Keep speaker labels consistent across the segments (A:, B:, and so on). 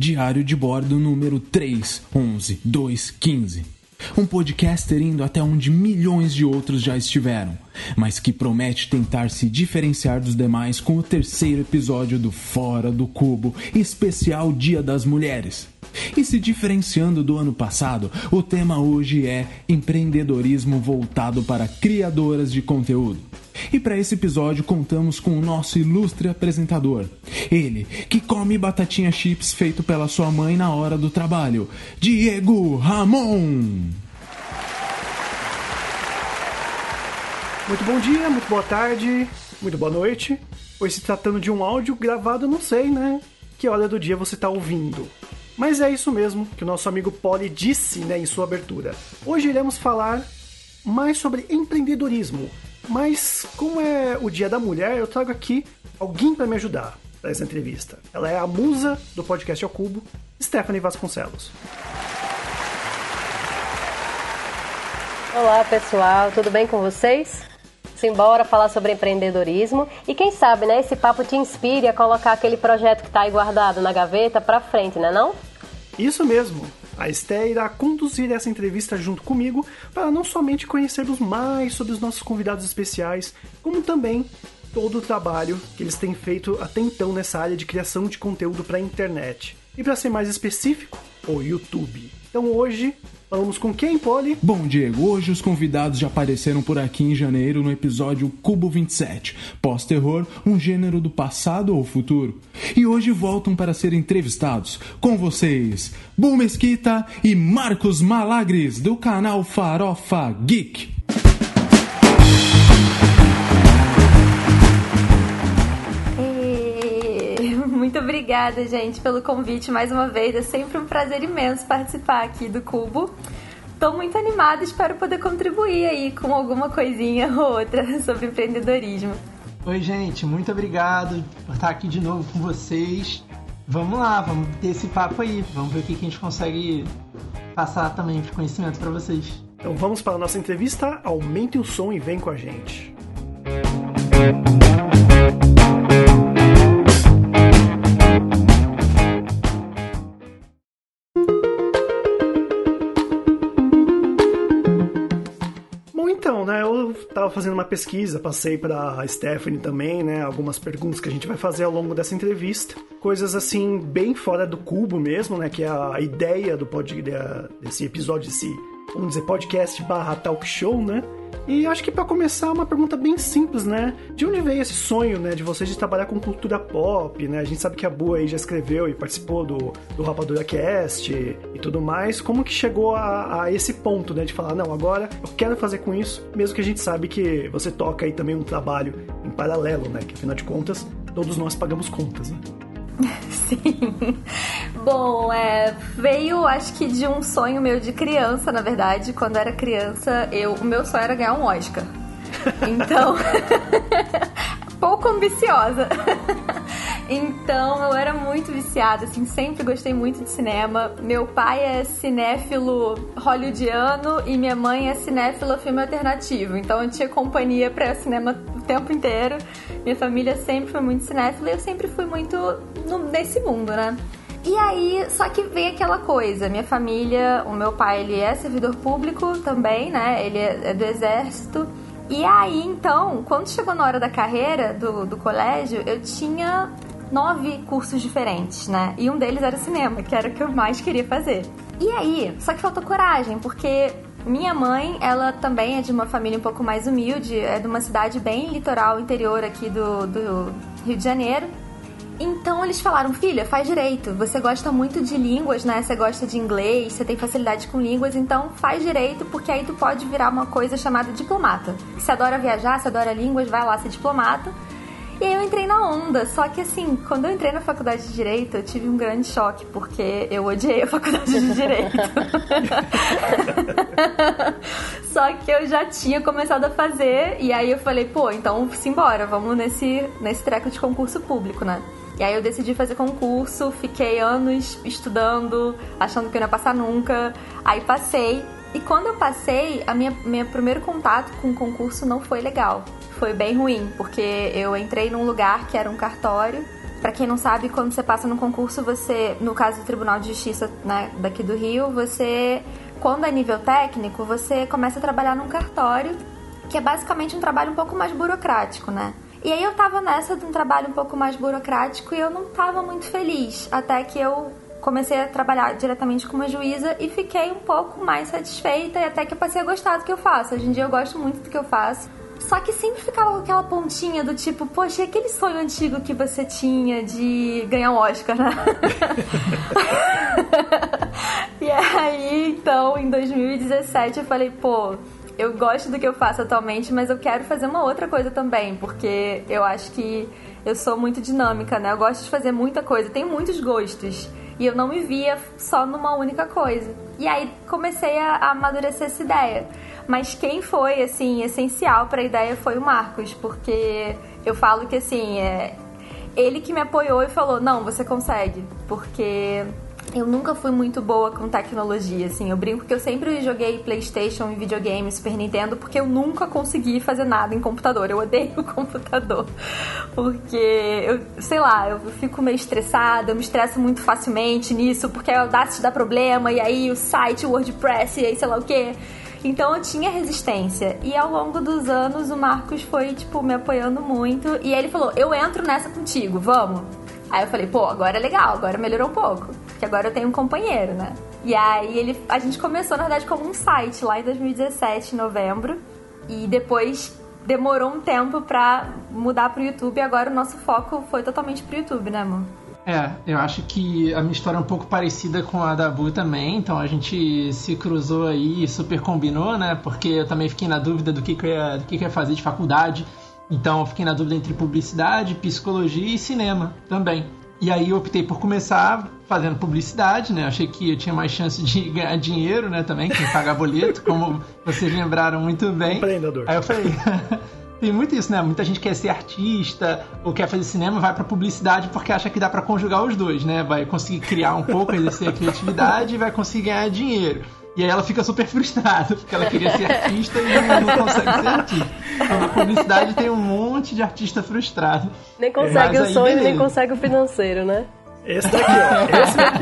A: Diário de Bordo número 311215. Um podcaster indo até onde milhões de outros já estiveram, mas que promete tentar se diferenciar dos demais com o terceiro episódio do Fora do Cubo, especial Dia das Mulheres. E se diferenciando do ano passado, o tema hoje é empreendedorismo voltado para criadoras de conteúdo. E para esse episódio contamos com o nosso ilustre apresentador. Ele, que come batatinha chips feito pela sua mãe na hora do trabalho, Diego Ramon.
B: Muito bom dia, muito boa tarde, muito boa noite. Pois se tratando de um áudio gravado, não sei, né? Que hora do dia você está ouvindo. Mas é isso mesmo que o nosso amigo Poli disse né, em sua abertura. Hoje iremos falar mais sobre empreendedorismo. Mas como é o Dia da Mulher, eu trago aqui alguém para me ajudar para essa entrevista. Ela é a musa do podcast ao Cubo, Stephanie Vasconcelos.
C: Olá pessoal, tudo bem com vocês? Simbora falar sobre empreendedorismo e quem sabe, né, esse papo te inspire a colocar aquele projeto que está aí guardado na gaveta para frente, né não?
B: Isso mesmo. A Esté irá conduzir essa entrevista junto comigo para não somente conhecermos mais sobre os nossos convidados especiais, como também todo o trabalho que eles têm feito até então nessa área de criação de conteúdo para a internet. E para ser mais específico, o YouTube. Então hoje Falamos com quem, Poli?
A: Bom, Diego, hoje os convidados já apareceram por aqui em janeiro no episódio Cubo 27, pós-terror, um gênero do passado ou futuro. E hoje voltam para ser entrevistados com vocês, Bu Mesquita e Marcos Malagres, do canal Farofa Geek.
D: Obrigada, gente, pelo convite mais uma vez. É sempre um prazer imenso participar aqui do Cubo. Estou muito animada, espero poder contribuir aí com alguma coisinha ou outra sobre empreendedorismo.
E: Oi, gente, muito obrigado por estar aqui de novo com vocês. Vamos lá, vamos ter esse papo aí. Vamos ver o que a gente consegue passar também de conhecimento para vocês.
B: Então vamos para a nossa entrevista. Aumente o som e vem com a gente. Estava fazendo uma pesquisa, passei para a Stephanie também, né? Algumas perguntas que a gente vai fazer ao longo dessa entrevista. Coisas assim, bem fora do cubo mesmo, né? Que é a ideia do pod, desse episódio, desse, vamos dizer, podcast barra talk show, né? E acho que para começar, uma pergunta bem simples, né? De onde veio esse sonho, né, de vocês de trabalhar com cultura pop, né? A gente sabe que a Bua aí já escreveu e participou do, do Rapadura Cast e tudo mais. Como que chegou a, a, esse ponto, né, de falar, não, agora eu quero fazer com isso, mesmo que a gente sabe que você toca aí também um trabalho em paralelo, né? Que afinal de contas, todos nós pagamos contas, né?
D: Sim. Bom, é, veio acho que de um sonho meu de criança, na verdade. Quando eu era criança, eu, o meu sonho era ganhar um Oscar. Então, pouco ambiciosa. Então eu era muito viciada, assim, sempre gostei muito de cinema. Meu pai é cinéfilo hollywoodiano e minha mãe é cinéfila filme alternativo. Então eu tinha companhia para cinema o tempo inteiro. Minha família sempre foi muito cinéfila e eu sempre fui muito no, nesse mundo, né? E aí, só que vem aquela coisa, minha família, o meu pai, ele é servidor público também, né? Ele é, é do exército. E aí, então, quando chegou na hora da carreira do, do colégio, eu tinha nove cursos diferentes, né? E um deles era cinema, que era o que eu mais queria fazer. E aí, só que faltou coragem, porque minha mãe, ela também é de uma família um pouco mais humilde, é de uma cidade bem litoral, interior aqui do, do Rio de Janeiro. Então eles falaram, filha, faz direito. Você gosta muito de línguas, né? Você gosta de inglês, você tem facilidade com línguas, então faz direito, porque aí tu pode virar uma coisa chamada diplomata. Você adora viajar, você adora línguas, vai lá ser diplomata. E aí eu entrei na onda. Só que assim, quando eu entrei na faculdade de Direito, eu tive um grande choque, porque eu odiei a faculdade de Direito. Só que eu já tinha começado a fazer, e aí eu falei, pô, então simbora, vamos nesse, nesse treco de concurso público, né? E aí eu decidi fazer concurso, fiquei anos estudando, achando que eu não ia passar nunca. Aí passei. E quando eu passei, a minha, meu primeiro contato com o concurso não foi legal foi bem ruim, porque eu entrei num lugar que era um cartório Para quem não sabe, quando você passa no concurso, você, no caso do Tribunal de Justiça né, daqui do Rio, você, quando é nível técnico, você começa a trabalhar num cartório, que é basicamente um trabalho um pouco mais burocrático, né? E aí eu tava nessa de um trabalho um pouco mais burocrático e eu não tava muito feliz, até que eu comecei a trabalhar diretamente com uma juíza e fiquei um pouco mais satisfeita e até que eu passei a gostar do que eu faço. Hoje em dia eu gosto muito do que eu faço. Só que sempre ficava com aquela pontinha do tipo, poxa, aquele sonho antigo que você tinha de ganhar um Oscar, né? e aí, então, em 2017 eu falei, pô, eu gosto do que eu faço atualmente, mas eu quero fazer uma outra coisa também, porque eu acho que eu sou muito dinâmica, né? Eu gosto de fazer muita coisa, tenho muitos gostos. E eu não me via só numa única coisa. E aí comecei a, amadurecer essa ideia. Mas quem foi, assim, essencial para a ideia foi o Marcos, porque eu falo que, assim, é ele que me apoiou e falou: não, você consegue. Porque eu nunca fui muito boa com tecnologia, assim. Eu brinco que eu sempre joguei PlayStation e videogame, Super Nintendo, porque eu nunca consegui fazer nada em computador. Eu odeio o computador. Porque eu, sei lá, eu fico meio estressada, eu me estresso muito facilmente nisso, porque a Audacity dá problema, e aí o site, o WordPress, e aí sei lá o que. Então eu tinha resistência. E ao longo dos anos o Marcos foi, tipo, me apoiando muito. E ele falou: Eu entro nessa contigo, vamos. Aí eu falei, pô, agora é legal, agora melhorou um pouco. Que agora eu tenho um companheiro, né? E aí ele, a gente começou, na verdade, como um site lá em 2017, em novembro. E depois demorou um tempo pra mudar pro YouTube e agora o nosso foco foi totalmente pro YouTube, né, amor?
E: É, eu acho que a minha história é um pouco parecida com a da Bu também, então a gente se cruzou aí e super combinou, né? Porque eu também fiquei na dúvida do que, que, eu, ia, do que, que eu ia fazer de faculdade. Então eu fiquei na dúvida entre publicidade, psicologia e cinema também. E aí eu optei por começar fazendo publicidade, né? Achei que eu tinha mais chance de ganhar dinheiro, né? Também, que pagar boleto, como vocês lembraram muito bem.
B: Empreendedor.
E: Aí eu falei, tem muito isso, né? Muita gente quer ser artista ou quer fazer cinema, vai para publicidade porque acha que dá para conjugar os dois, né? Vai conseguir criar um pouco, exercer a criatividade e vai conseguir ganhar dinheiro. E aí ela fica super frustrada, porque ela queria ser artista e não consegue ser artista. Então na publicidade tem um monte de artista frustrado.
C: Nem consegue Mas o sonho, beleza. nem consegue o financeiro, né?
B: Esse daqui, ó. Esse daqui.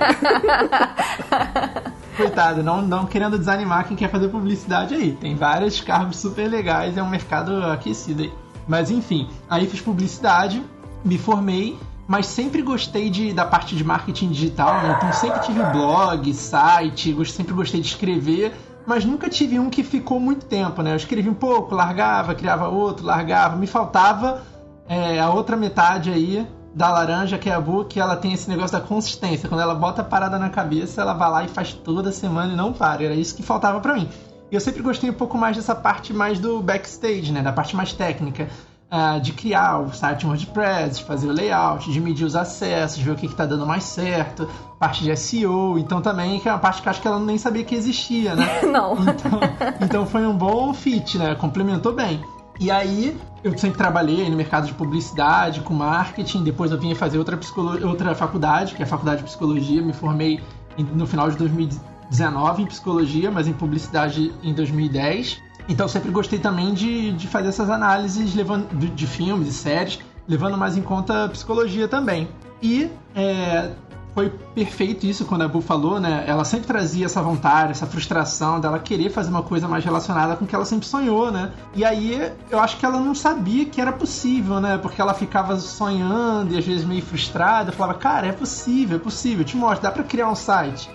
E: Coitado, não, não querendo desanimar quem quer fazer publicidade aí. Tem vários cargos super legais, é um mercado aquecido aí. Mas enfim, aí fiz publicidade, me formei mas sempre gostei de, da parte de marketing digital, né? Então sempre tive blog, site, sempre gostei de escrever, mas nunca tive um que ficou muito tempo, né? Eu escrevi um pouco, largava, criava outro, largava. Me faltava é, a outra metade aí da laranja, que é a boa, que ela tem esse negócio da consistência. Quando ela bota a parada na cabeça, ela vai lá e faz toda semana e não para. Era isso que faltava para mim. E eu sempre gostei um pouco mais dessa parte mais do backstage, né? Da parte mais técnica uh, de criar o site WordPress, de fazer o layout, de medir os acessos, ver o que está dando mais certo, parte de SEO, então também que é uma parte que acho que ela nem sabia que existia, né?
D: Não.
E: Então, então foi um bom fit, né? Complementou bem. E aí, eu sempre trabalhei no mercado de publicidade, com marketing, depois eu vim fazer outra, outra faculdade, que é a faculdade de psicologia, me formei no final de 2019 em psicologia, mas em publicidade em 2010. Então sempre gostei também de, de fazer essas análises levando, de, de filmes e séries, levando mais em conta a psicologia também. E é, foi perfeito isso quando a Bu falou, né? Ela sempre trazia essa vontade, essa frustração dela querer fazer uma coisa mais relacionada com o que ela sempre sonhou, né? E aí eu acho que ela não sabia que era possível, né? Porque ela ficava sonhando e às vezes meio frustrada. Falava, cara, é possível, é possível, eu te mostro, dá pra criar um site,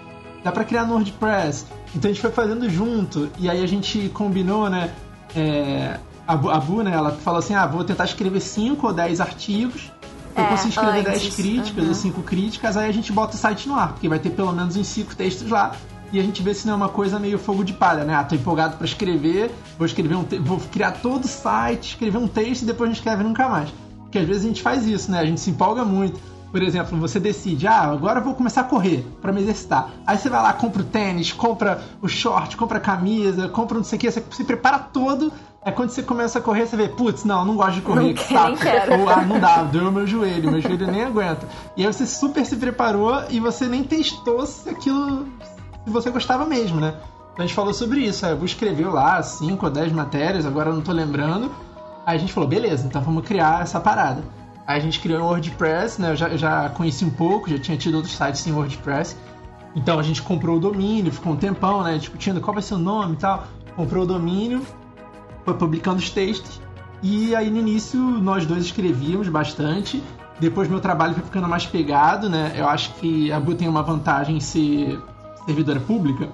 E: dá pra criar no WordPress, então a gente foi fazendo junto, e aí a gente combinou, né? É, a, Bu, a Bu, né, ela falou assim: ah, vou tentar escrever 5 ou 10 artigos. Eu é, consigo escrever 10 críticas uhum. ou 5 críticas, aí a gente bota o site no ar, porque vai ter pelo menos uns 5 textos lá. E a gente vê se não é uma coisa meio fogo de palha, né? Ah, tô empolgado para escrever, vou escrever um vou criar todo o site, escrever um texto e depois a gente escreve nunca mais. Porque às vezes a gente faz isso, né? A gente se empolga muito. Por exemplo, você decide, ah, agora eu vou começar a correr para me exercitar. Aí você vai lá, compra o tênis, compra o short, compra a camisa, compra não sei o que, você se prepara todo. É quando você começa a correr, você vê, putz, não, não gosto de correr,
D: não, que saco.
E: Ou, ah, não dá, deu meu joelho, meu joelho nem aguenta. E aí você super se preparou e você nem testou se aquilo se você gostava mesmo, né? Então a gente falou sobre isso, a Ebu escreveu lá 5 ou 10 matérias, agora eu não tô lembrando. Aí a gente falou, beleza, então vamos criar essa parada. Aí a gente criou um WordPress, né? Eu já, eu já conheci um pouco, já tinha tido outros sites em WordPress. Então a gente comprou o domínio, ficou um tempão, né? Discutindo qual vai ser o nome e tal. Comprou o domínio, foi publicando os textos. E aí no início nós dois escrevíamos bastante. Depois meu trabalho foi ficando mais pegado, né? Eu acho que a Bu tem uma vantagem em ser servidora pública.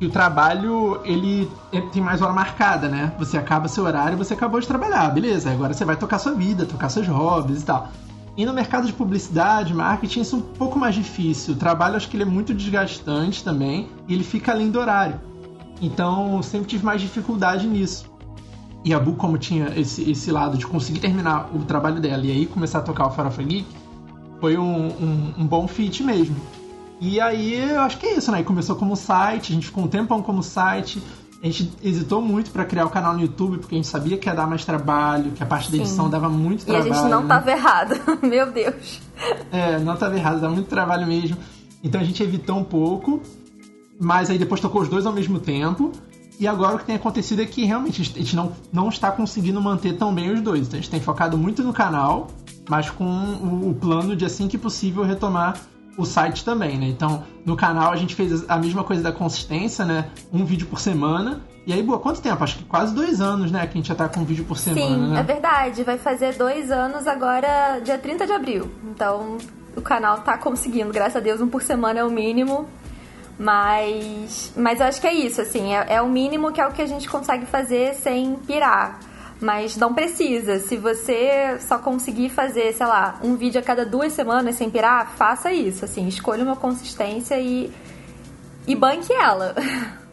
E: E o trabalho, ele tem mais hora marcada, né? Você acaba seu horário você acabou de trabalhar, beleza. Agora você vai tocar sua vida, tocar seus hobbies e tal. E no mercado de publicidade, marketing, isso é um pouco mais difícil. O trabalho, acho que ele é muito desgastante também e ele fica além do horário. Então, sempre tive mais dificuldade nisso. E a Bu, como tinha esse, esse lado de conseguir terminar o trabalho dela e aí começar a tocar o Farofa Geek, foi um, um, um bom fit mesmo. E aí, eu acho que é isso, né? Começou como site, a gente ficou um tempão como site. A gente hesitou muito para criar o canal no YouTube, porque a gente sabia que ia dar mais trabalho, que a parte da edição Sim. dava muito trabalho.
D: E a gente não
E: né?
D: tava errado, meu Deus.
E: É, não tava errado, dava muito trabalho mesmo. Então a gente evitou um pouco, mas aí depois tocou os dois ao mesmo tempo. E agora o que tem acontecido é que realmente a gente não, não está conseguindo manter tão bem os dois. Então a gente tem focado muito no canal, mas com o, o plano de assim que possível retomar o site também, né? Então, no canal a gente fez a mesma coisa da consistência, né? Um vídeo por semana. E aí, boa, quanto tempo? Acho que quase dois anos, né? Que a gente já tá com um vídeo por semana,
D: Sim,
E: né?
D: é verdade. Vai fazer dois anos agora, dia 30 de abril. Então, o canal tá conseguindo, graças a Deus, um por semana é o mínimo. Mas, mas eu acho que é isso, assim, é, é o mínimo que é o que a gente consegue fazer sem pirar. Mas não precisa. Se você só conseguir fazer, sei lá, um vídeo a cada duas semanas sem pirar, faça isso. Assim, escolha uma consistência e, e banque ela.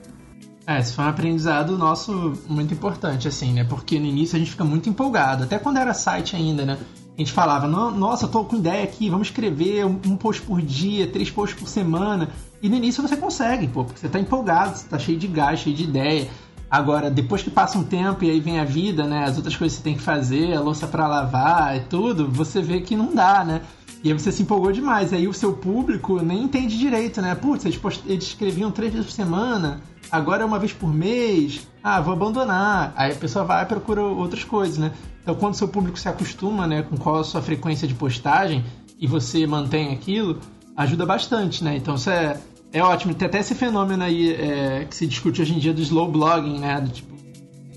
E: É, isso foi um aprendizado nosso muito importante, assim, né? Porque no início a gente fica muito empolgado. Até quando era site ainda, né? A gente falava, nossa, tô com ideia aqui, vamos escrever um post por dia, três posts por semana. E no início você consegue, pô, porque você tá empolgado, você tá cheio de gás, cheio de ideia. Agora, depois que passa um tempo e aí vem a vida, né? As outras coisas que você tem que fazer, a louça para lavar e tudo, você vê que não dá, né? E aí você se empolgou demais. Aí o seu público nem entende direito, né? Putz, eles, post... eles escreviam três vezes por semana, agora é uma vez por mês. Ah, vou abandonar. Aí a pessoa vai e procura outras coisas, né? Então quando seu público se acostuma, né, com qual a sua frequência de postagem e você mantém aquilo, ajuda bastante, né? Então isso é é ótimo. Tem até esse fenômeno aí é, que se discute hoje em dia do slow blogging, né? Do, tipo,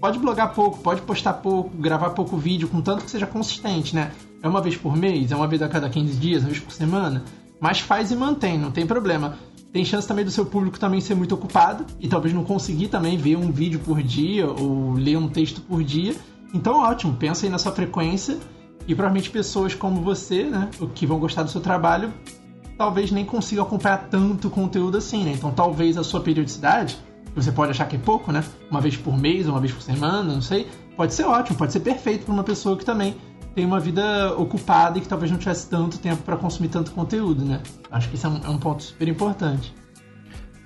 E: pode blogar pouco, pode postar pouco, gravar pouco vídeo, contanto que seja consistente, né? É uma vez por mês, é uma vez a cada 15 dias, uma vez por semana. Mas faz e mantém, não tem problema. Tem chance também do seu público também ser muito ocupado e talvez não conseguir também ver um vídeo por dia ou ler um texto por dia. Então, ótimo, pensa aí na sua frequência e provavelmente pessoas como você, né, que vão gostar do seu trabalho, talvez nem consiga acompanhar tanto conteúdo assim, né? Então talvez a sua periodicidade, você pode achar que é pouco, né? Uma vez por mês, uma vez por semana, não sei, pode ser ótimo, pode ser perfeito para uma pessoa que também tem uma vida ocupada e que talvez não tivesse tanto tempo para consumir tanto conteúdo, né? Acho que isso é um, é um ponto super importante.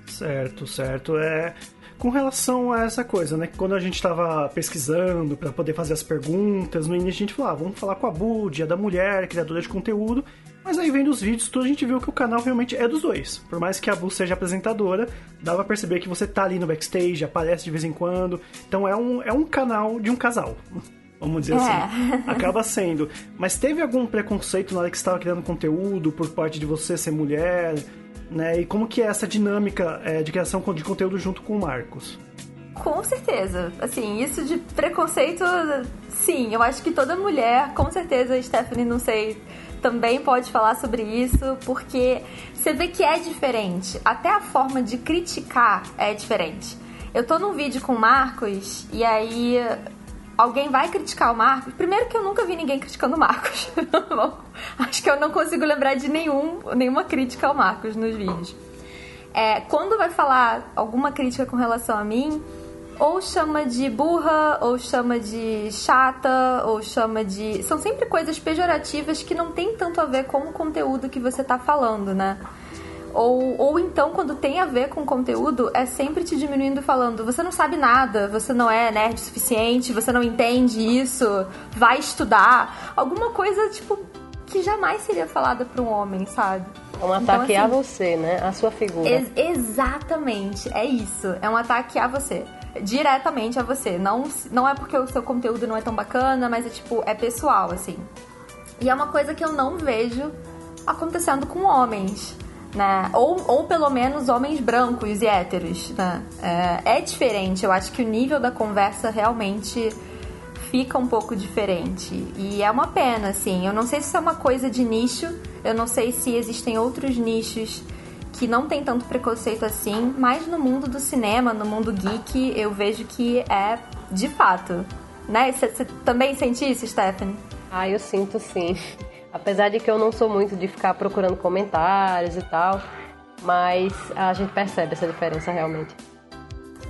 B: Certo, certo. É, com relação a essa coisa, né? Quando a gente estava pesquisando para poder fazer as perguntas, no início a gente falava, ah, vamos falar com a Bu, dia da mulher, criadora de conteúdo. Mas aí vendo os vídeos, tudo a gente viu que o canal realmente é dos dois. Por mais que a Bu seja apresentadora, dá pra perceber que você tá ali no backstage, aparece de vez em quando. Então é um, é um canal de um casal. Vamos dizer assim. é. assim. Acaba sendo. Mas teve algum preconceito na hora que você estava criando conteúdo por parte de você ser mulher? Né? E como que é essa dinâmica é, de criação de conteúdo junto com o Marcos?
D: Com certeza. Assim, isso de preconceito, sim. Eu acho que toda mulher, com certeza, Stephanie, não sei também pode falar sobre isso, porque você vê que é diferente. Até a forma de criticar é diferente. Eu tô num vídeo com o Marcos e aí alguém vai criticar o Marcos. Primeiro que eu nunca vi ninguém criticando o Marcos. Acho que eu não consigo lembrar de nenhum, nenhuma crítica ao Marcos nos vídeos. É, quando vai falar alguma crítica com relação a mim, ou chama de burra, ou chama de chata, ou chama de. São sempre coisas pejorativas que não tem tanto a ver com o conteúdo que você tá falando, né? Ou, ou então, quando tem a ver com conteúdo, é sempre te diminuindo falando: você não sabe nada, você não é nerd o suficiente, você não entende isso, vai estudar. Alguma coisa, tipo, que jamais seria falada para um homem, sabe?
C: É um ataque então, assim, a você, né? A sua figura.
D: Ex exatamente, é isso. É um ataque a você diretamente a você. Não, não é porque o seu conteúdo não é tão bacana, mas é tipo, é pessoal, assim. E é uma coisa que eu não vejo acontecendo com homens. Né? Ou, ou pelo menos homens brancos e héteros. Né? É, é diferente, eu acho que o nível da conversa realmente fica um pouco diferente. E é uma pena, assim. Eu não sei se isso é uma coisa de nicho, eu não sei se existem outros nichos que não tem tanto preconceito assim, mas no mundo do cinema, no mundo geek, eu vejo que é de fato. Né? Você também sente isso, Stephanie?
C: Ah, eu sinto sim. Apesar de que eu não sou muito de ficar procurando comentários e tal, mas a gente percebe essa diferença realmente.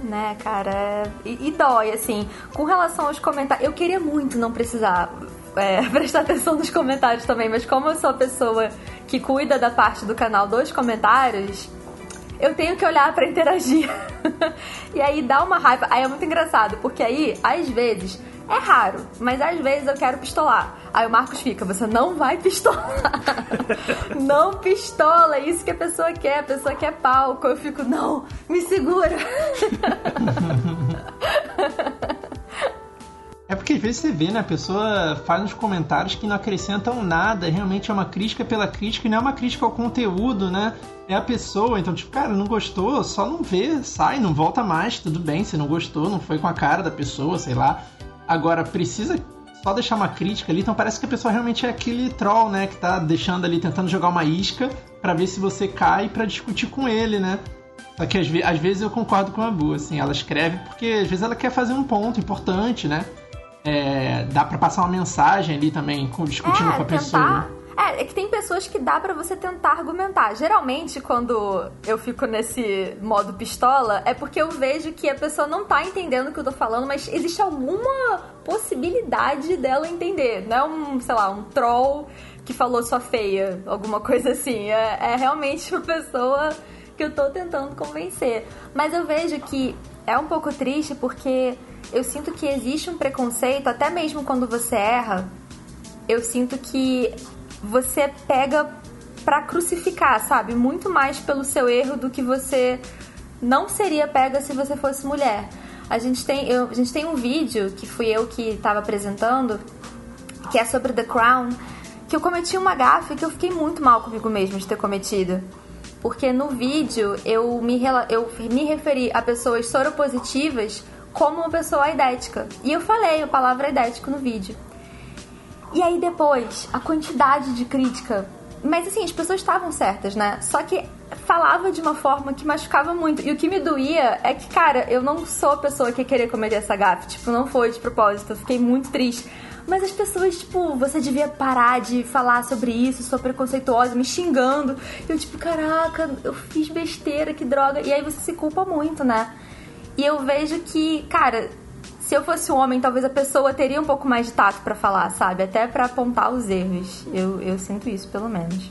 D: Né, cara? É... E, e, dói, assim. Com relação aos comentários, eu queria muito não precisar é, prestar atenção nos comentários também, mas como eu sou a pessoa que cuida da parte do canal dos comentários, eu tenho que olhar para interagir. e aí dá uma raiva. Aí é muito engraçado, porque aí, às vezes, é raro, mas às vezes eu quero pistolar. Aí o Marcos fica, você não vai pistolar. não pistola, é isso que a pessoa quer, a pessoa quer palco. Eu fico, não, me segura.
E: É porque às vezes você vê, né? A pessoa faz uns comentários que não acrescentam nada, realmente é uma crítica pela crítica e não é uma crítica ao conteúdo, né? É a pessoa, então, tipo, cara, não gostou, só não vê, sai, não volta mais, tudo bem, se não gostou, não foi com a cara da pessoa, sei lá. Agora, precisa só deixar uma crítica ali, então parece que a pessoa realmente é aquele troll, né? Que tá deixando ali, tentando jogar uma isca para ver se você cai para discutir com ele, né? Só que às, ve às, vezes eu concordo com a Bu, assim, ela escreve porque às vezes ela quer fazer um ponto importante, né? É, dá para passar uma mensagem ali também, discutindo é, com a tentar... pessoa.
D: É, é que tem pessoas que dá para você tentar argumentar. Geralmente, quando eu fico nesse modo pistola, é porque eu vejo que a pessoa não tá entendendo o que eu tô falando, mas existe alguma possibilidade dela entender. Não é um, sei lá, um troll que falou sua feia, alguma coisa assim. É, é realmente uma pessoa que eu tô tentando convencer. Mas eu vejo que é um pouco triste porque eu sinto que existe um preconceito, até mesmo quando você erra. Eu sinto que você pega para crucificar, sabe? Muito mais pelo seu erro do que você não seria pega se você fosse mulher. A gente tem, eu, a gente tem um vídeo que fui eu que estava apresentando, que é sobre The Crown, que eu cometi uma gafe que eu fiquei muito mal comigo mesmo de ter cometido. Porque no vídeo eu me, eu me referi a pessoas soropositivas como uma pessoa idética. E eu falei a palavra idético no vídeo. E aí depois, a quantidade de crítica. Mas assim, as pessoas estavam certas, né? Só que falava de uma forma que machucava muito. E o que me doía é que, cara, eu não sou a pessoa que ia querer cometer essa gafe. Tipo, não foi de propósito. Eu fiquei muito triste. Mas as pessoas, tipo, você devia parar de falar sobre isso, sou preconceituosa, me xingando. Eu, tipo, caraca, eu fiz besteira, que droga. E aí você se culpa muito, né? E eu vejo que, cara, se eu fosse um homem, talvez a pessoa teria um pouco mais de tato para falar, sabe? Até para apontar os erros. Eu, eu sinto isso, pelo menos.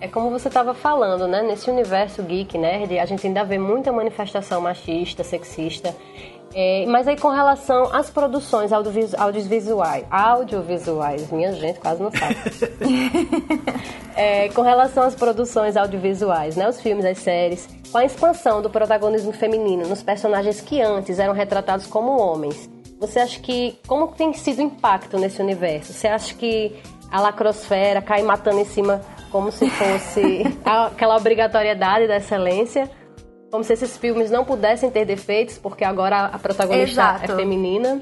C: É como você estava falando, né? Nesse universo geek, nerd, a gente ainda vê muita manifestação machista, sexista. É, mas aí com relação às produções audiovisuais, audiovisuais, minha gente quase não sabe. é, com relação às produções audiovisuais, né, os filmes, as séries, com a expansão do protagonismo feminino nos personagens que antes eram retratados como homens, você acha que como tem sido o impacto nesse universo? Você acha que a lacrosfera cai matando em cima como se fosse aquela obrigatoriedade da excelência? Como se esses filmes não pudessem ter defeitos, porque agora a protagonista é Exato. é feminina.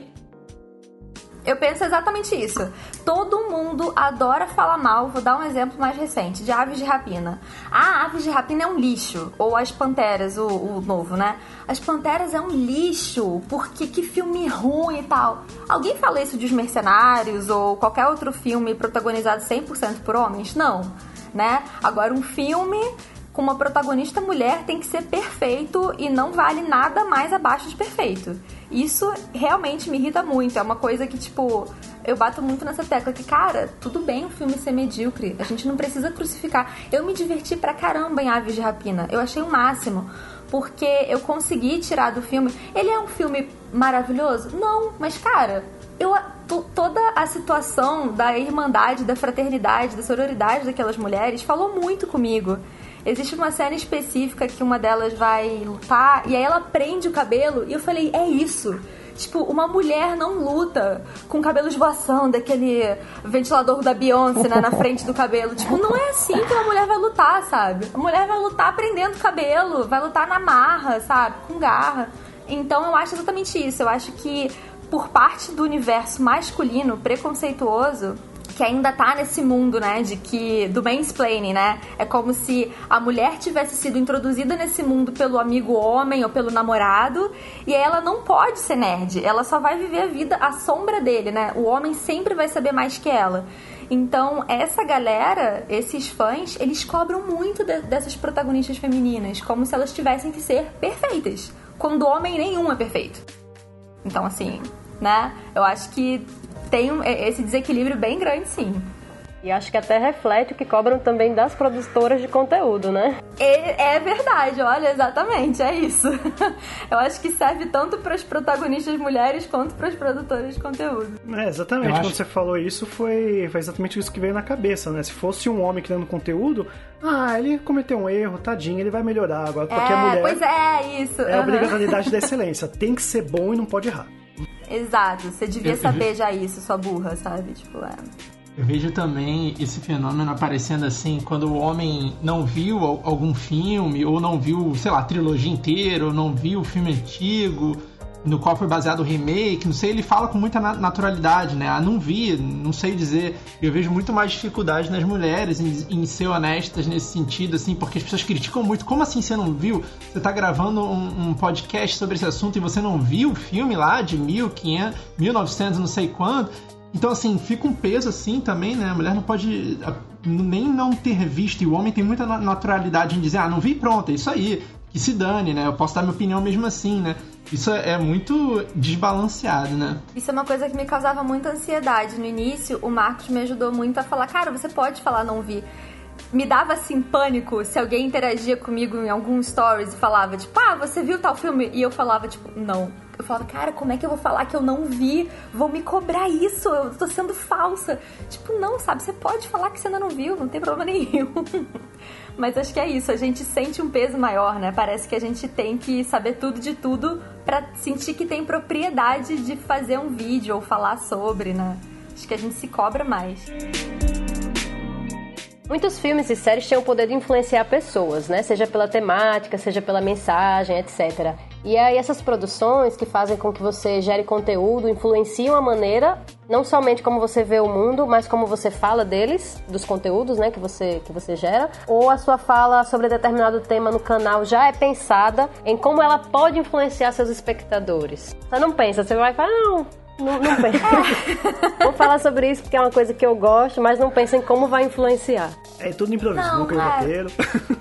D: Eu penso exatamente isso. Todo mundo adora falar mal. Vou dar um exemplo mais recente, de Aves de Rapina. Ah, Aves de Rapina é um lixo. Ou As Panteras, o, o novo, né? As Panteras é um lixo, porque que filme ruim e tal. Alguém fala isso de Os Mercenários ou qualquer outro filme protagonizado 100% por homens? Não, né? Agora, um filme com uma protagonista mulher tem que ser perfeito e não vale nada mais abaixo de perfeito. Isso realmente me irrita muito. É uma coisa que, tipo, eu bato muito nessa tecla que, cara, tudo bem o filme ser medíocre. A gente não precisa crucificar. Eu me diverti pra caramba em Aves de Rapina. Eu achei o máximo. Porque eu consegui tirar do filme. Ele é um filme maravilhoso? Não, mas, cara, eu toda a situação da irmandade, da fraternidade, da sororidade daquelas mulheres falou muito comigo. Existe uma cena específica que uma delas vai lutar e aí ela prende o cabelo e eu falei, é isso. Tipo, uma mulher não luta com cabelo esvoaçando, aquele ventilador da Beyoncé né, na frente do cabelo. Tipo, não é assim que uma mulher vai lutar, sabe? A mulher vai lutar prendendo cabelo, vai lutar na marra, sabe? Com garra. Então eu acho exatamente isso. Eu acho que por parte do universo masculino preconceituoso, que ainda tá nesse mundo, né, de que do mansplaining, né? É como se a mulher tivesse sido introduzida nesse mundo pelo amigo homem ou pelo namorado, e ela não pode ser nerd, ela só vai viver a vida à sombra dele, né? O homem sempre vai saber mais que ela. Então, essa galera, esses fãs, eles cobram muito de, dessas protagonistas femininas, como se elas tivessem que ser perfeitas, quando homem nenhum é perfeito. Então, assim, né? Eu acho que tem esse desequilíbrio bem grande, sim.
C: E acho que até reflete o que cobram também das produtoras de conteúdo, né?
D: É, é verdade, olha, exatamente, é isso. Eu acho que serve tanto para as protagonistas mulheres quanto para as produtoras de conteúdo.
B: É, exatamente. Quando você falou isso, foi, foi exatamente isso que veio na cabeça, né? Se fosse um homem criando conteúdo, ah, ele cometeu um erro, tadinho, ele vai melhorar. Agora, porque
D: é,
B: a mulher.
D: Pois é, isso.
B: É uhum. a obrigatoriedade da excelência. Tem que ser bom e não pode errar.
D: Exato, você devia saber já isso, sua burra, sabe? Tipo, é.
E: Eu vejo também esse fenômeno aparecendo assim, quando o homem não viu algum filme, ou não viu, sei lá, a trilogia inteira, ou não viu o filme antigo, no qual foi baseado o remake, não sei, ele fala com muita naturalidade, né? Ah, não vi, não sei dizer. Eu vejo muito mais dificuldade nas mulheres em, em, ser honestas nesse sentido, assim, porque as pessoas criticam muito. Como assim você não viu? Você tá gravando um, um podcast sobre esse assunto e você não viu o filme lá de 1500, 1900, não sei quanto? Então, assim, fica um peso assim também, né? A mulher não pode nem não ter visto, e o homem tem muita naturalidade em dizer, ah, não vi, pronto, é isso aí, que se dane, né? Eu posso dar minha opinião mesmo assim, né? Isso é muito desbalanceado, né?
D: Isso é uma coisa que me causava muita ansiedade. No início, o Marcos me ajudou muito a falar, cara, você pode falar não vi. Me dava assim pânico se alguém interagia comigo em algum stories e falava, tipo, ah, você viu tal filme? E eu falava, tipo, não. Eu falava, cara, como é que eu vou falar que eu não vi? Vou me cobrar isso, eu tô sendo falsa. Tipo, não, sabe? Você pode falar que você ainda não viu, não tem problema nenhum. Mas acho que é isso, a gente sente um peso maior, né? Parece que a gente tem que saber tudo de tudo para sentir que tem propriedade de fazer um vídeo ou falar sobre, né? Acho que a gente se cobra mais.
C: Muitos filmes e séries têm o poder de influenciar pessoas, né? Seja pela temática, seja pela mensagem, etc. E aí essas produções que fazem com que você gere conteúdo influenciam a maneira, não somente como você vê o mundo, mas como você fala deles, dos conteúdos, né, que você que você gera, ou a sua fala sobre determinado tema no canal já é pensada em como ela pode influenciar seus espectadores. Você não pensa, você vai falar, não, não, não pensa. Vou falar sobre isso porque é uma coisa que eu gosto, mas não pensa em como vai influenciar.
B: É tudo improviso, não, nunca é. roteiro.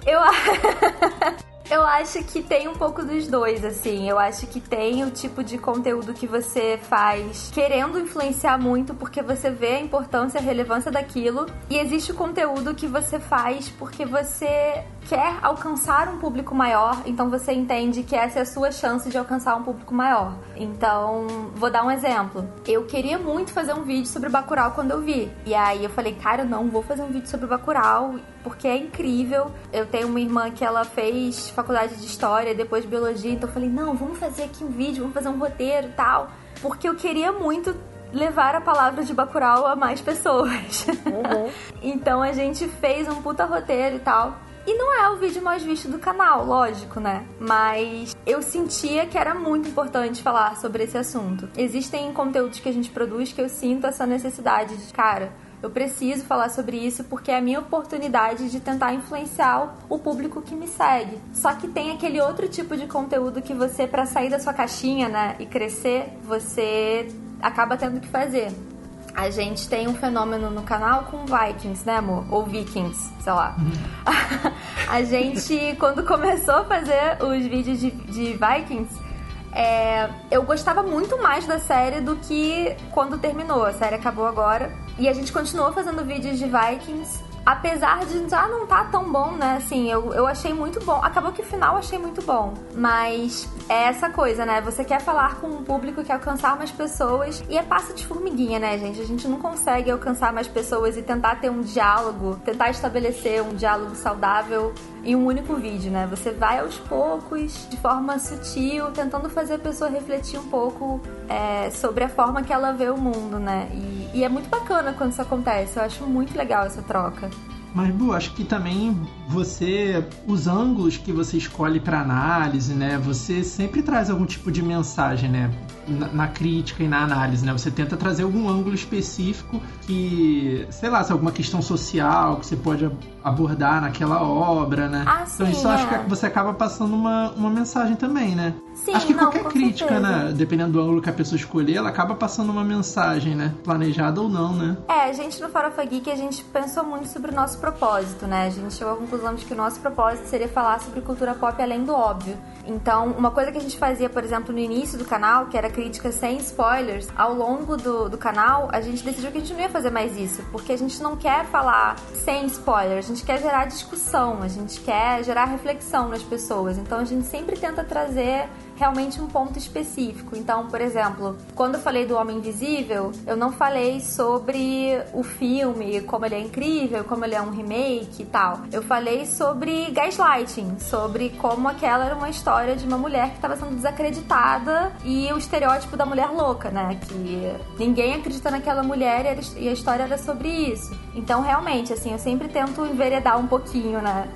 D: Eu Eu acho que tem um pouco dos dois, assim. Eu acho que tem o tipo de conteúdo que você faz querendo influenciar muito porque você vê a importância e a relevância daquilo. E existe o conteúdo que você faz porque você quer alcançar um público maior, então você entende que essa é a sua chance de alcançar um público maior. Então, vou dar um exemplo. Eu queria muito fazer um vídeo sobre Bacurau quando eu vi. E aí eu falei, cara, não vou fazer um vídeo sobre Bacurau porque é incrível. Eu tenho uma irmã que ela fez faculdade de história, depois de biologia, então eu falei, não, vamos fazer aqui um vídeo, vamos fazer um roteiro e tal. Porque eu queria muito levar a palavra de Bacurau a mais pessoas. Uhum. então a gente fez um puta roteiro e tal. E não é o vídeo mais visto do canal, lógico, né? Mas eu sentia que era muito importante falar sobre esse assunto. Existem conteúdos que a gente produz que eu sinto essa necessidade de, cara, eu preciso falar sobre isso porque é a minha oportunidade de tentar influenciar o público que me segue. Só que tem aquele outro tipo de conteúdo que você, para sair da sua caixinha, né, e crescer, você acaba tendo que fazer. A gente tem um fenômeno no canal com Vikings, né, amor? Ou Vikings, sei lá. Uhum. a gente, quando começou a fazer os vídeos de, de Vikings, é, eu gostava muito mais da série do que quando terminou. A série acabou agora. E a gente continuou fazendo vídeos de Vikings. Apesar de já não tá tão bom, né? Assim, eu, eu achei muito bom. Acabou que o final eu achei muito bom. Mas é essa coisa, né? Você quer falar com um público, quer alcançar mais pessoas e é passo de formiguinha, né, gente? A gente não consegue alcançar mais pessoas e tentar ter um diálogo, tentar estabelecer um diálogo saudável em um único vídeo, né? Você vai aos poucos, de forma sutil, tentando fazer a pessoa refletir um pouco é, sobre a forma que ela vê o mundo, né? E, e é muito bacana quando isso acontece. Eu acho muito legal essa troca.
E: Mas, Bu, acho que também você, os ângulos que você escolhe para análise, né? Você sempre traz algum tipo de mensagem, né? Na, na, crítica e na análise, né? Você tenta trazer algum ângulo específico que, sei lá, se é alguma questão social que você pode abordar naquela obra, né?
D: Ah,
E: então
D: sim,
E: isso
D: é.
E: acho que você acaba passando uma, uma mensagem também, né?
D: Sim,
E: acho que
D: não,
E: qualquer crítica,
D: certeza.
E: né? Dependendo do ângulo que a pessoa escolher, ela acaba passando uma mensagem, né? Planejada ou não, né?
D: É, a gente no Farofa Geek, a gente pensou muito sobre o nosso propósito, né? A gente chegou à conclusão de que o nosso propósito seria falar sobre cultura pop além do óbvio. Então, uma coisa que a gente fazia, por exemplo, no início do canal, que era crítica sem spoilers, ao longo do, do canal, a gente decidiu que a gente não ia fazer mais isso, porque a gente não quer falar sem spoiler, a gente quer gerar discussão, a gente quer gerar reflexão nas pessoas. Então, a gente sempre tenta trazer realmente um ponto específico. Então, por exemplo, quando eu falei do Homem Invisível, eu não falei sobre o filme, como ele é incrível, como ele é um remake e tal. Eu falei sobre gaslighting, sobre como aquela era uma história de uma mulher que estava sendo desacreditada e o estereótipo da mulher louca, né? Que ninguém acredita naquela mulher e a história era sobre isso. Então, realmente, assim, eu sempre tento enveredar um pouquinho, né?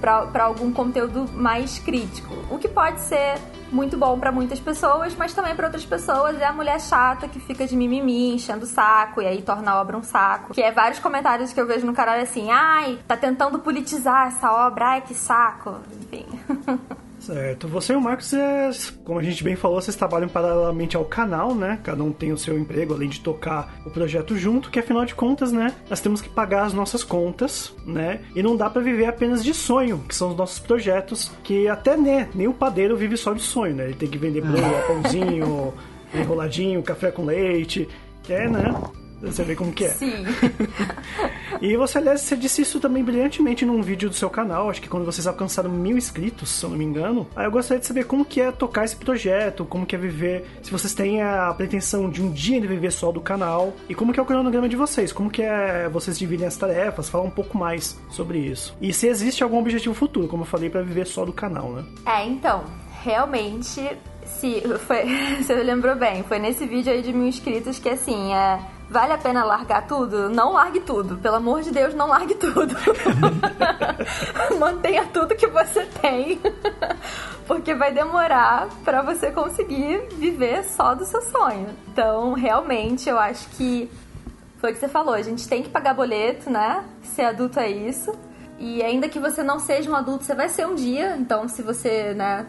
D: Para algum conteúdo mais crítico. O que pode ser muito bom para muitas pessoas, mas também para outras pessoas é a mulher chata que fica de mimimi, enchendo o saco e aí torna a obra um saco. Que é vários comentários que eu vejo no canal assim: "Ai, tá tentando politizar essa obra, ai que saco". Enfim.
B: Certo. Você e o Marcos, é, como a gente bem falou, vocês trabalham paralelamente ao canal, né? Cada um tem o seu emprego, além de tocar o projeto junto, que afinal de contas, né? Nós temos que pagar as nossas contas, né? E não dá pra viver apenas de sonho, que são os nossos projetos, que até né, nem o padeiro vive só de sonho, né? Ele tem que vender bolo, pãozinho, enroladinho, café com leite, que é, né? Você vê como que é.
D: Sim.
B: E você, aliás, você disse isso também brilhantemente num vídeo do seu canal, acho que quando vocês alcançaram mil inscritos, se eu não me engano. Aí eu gostaria de saber como que é tocar esse projeto, como que é viver, se vocês têm a pretensão de um dia de viver só do canal, e como que é o cronograma de vocês, como que é vocês dividem as tarefas, falar um pouco mais sobre isso. E se existe algum objetivo futuro, como eu falei, pra viver só do canal, né?
D: É, então, realmente, se foi, você lembrou bem, foi nesse vídeo aí de mil inscritos que assim, é, vale a pena largar tudo? Não largue tudo, pelo amor de Deus, não largue tudo. Mantenha tudo que você tem, porque vai demorar pra você conseguir viver só do seu sonho. Então, realmente, eu acho que foi o que você falou, a gente tem que pagar boleto, né? Ser adulto é isso. E ainda que você não seja um adulto, você vai ser um dia. Então, se você, né,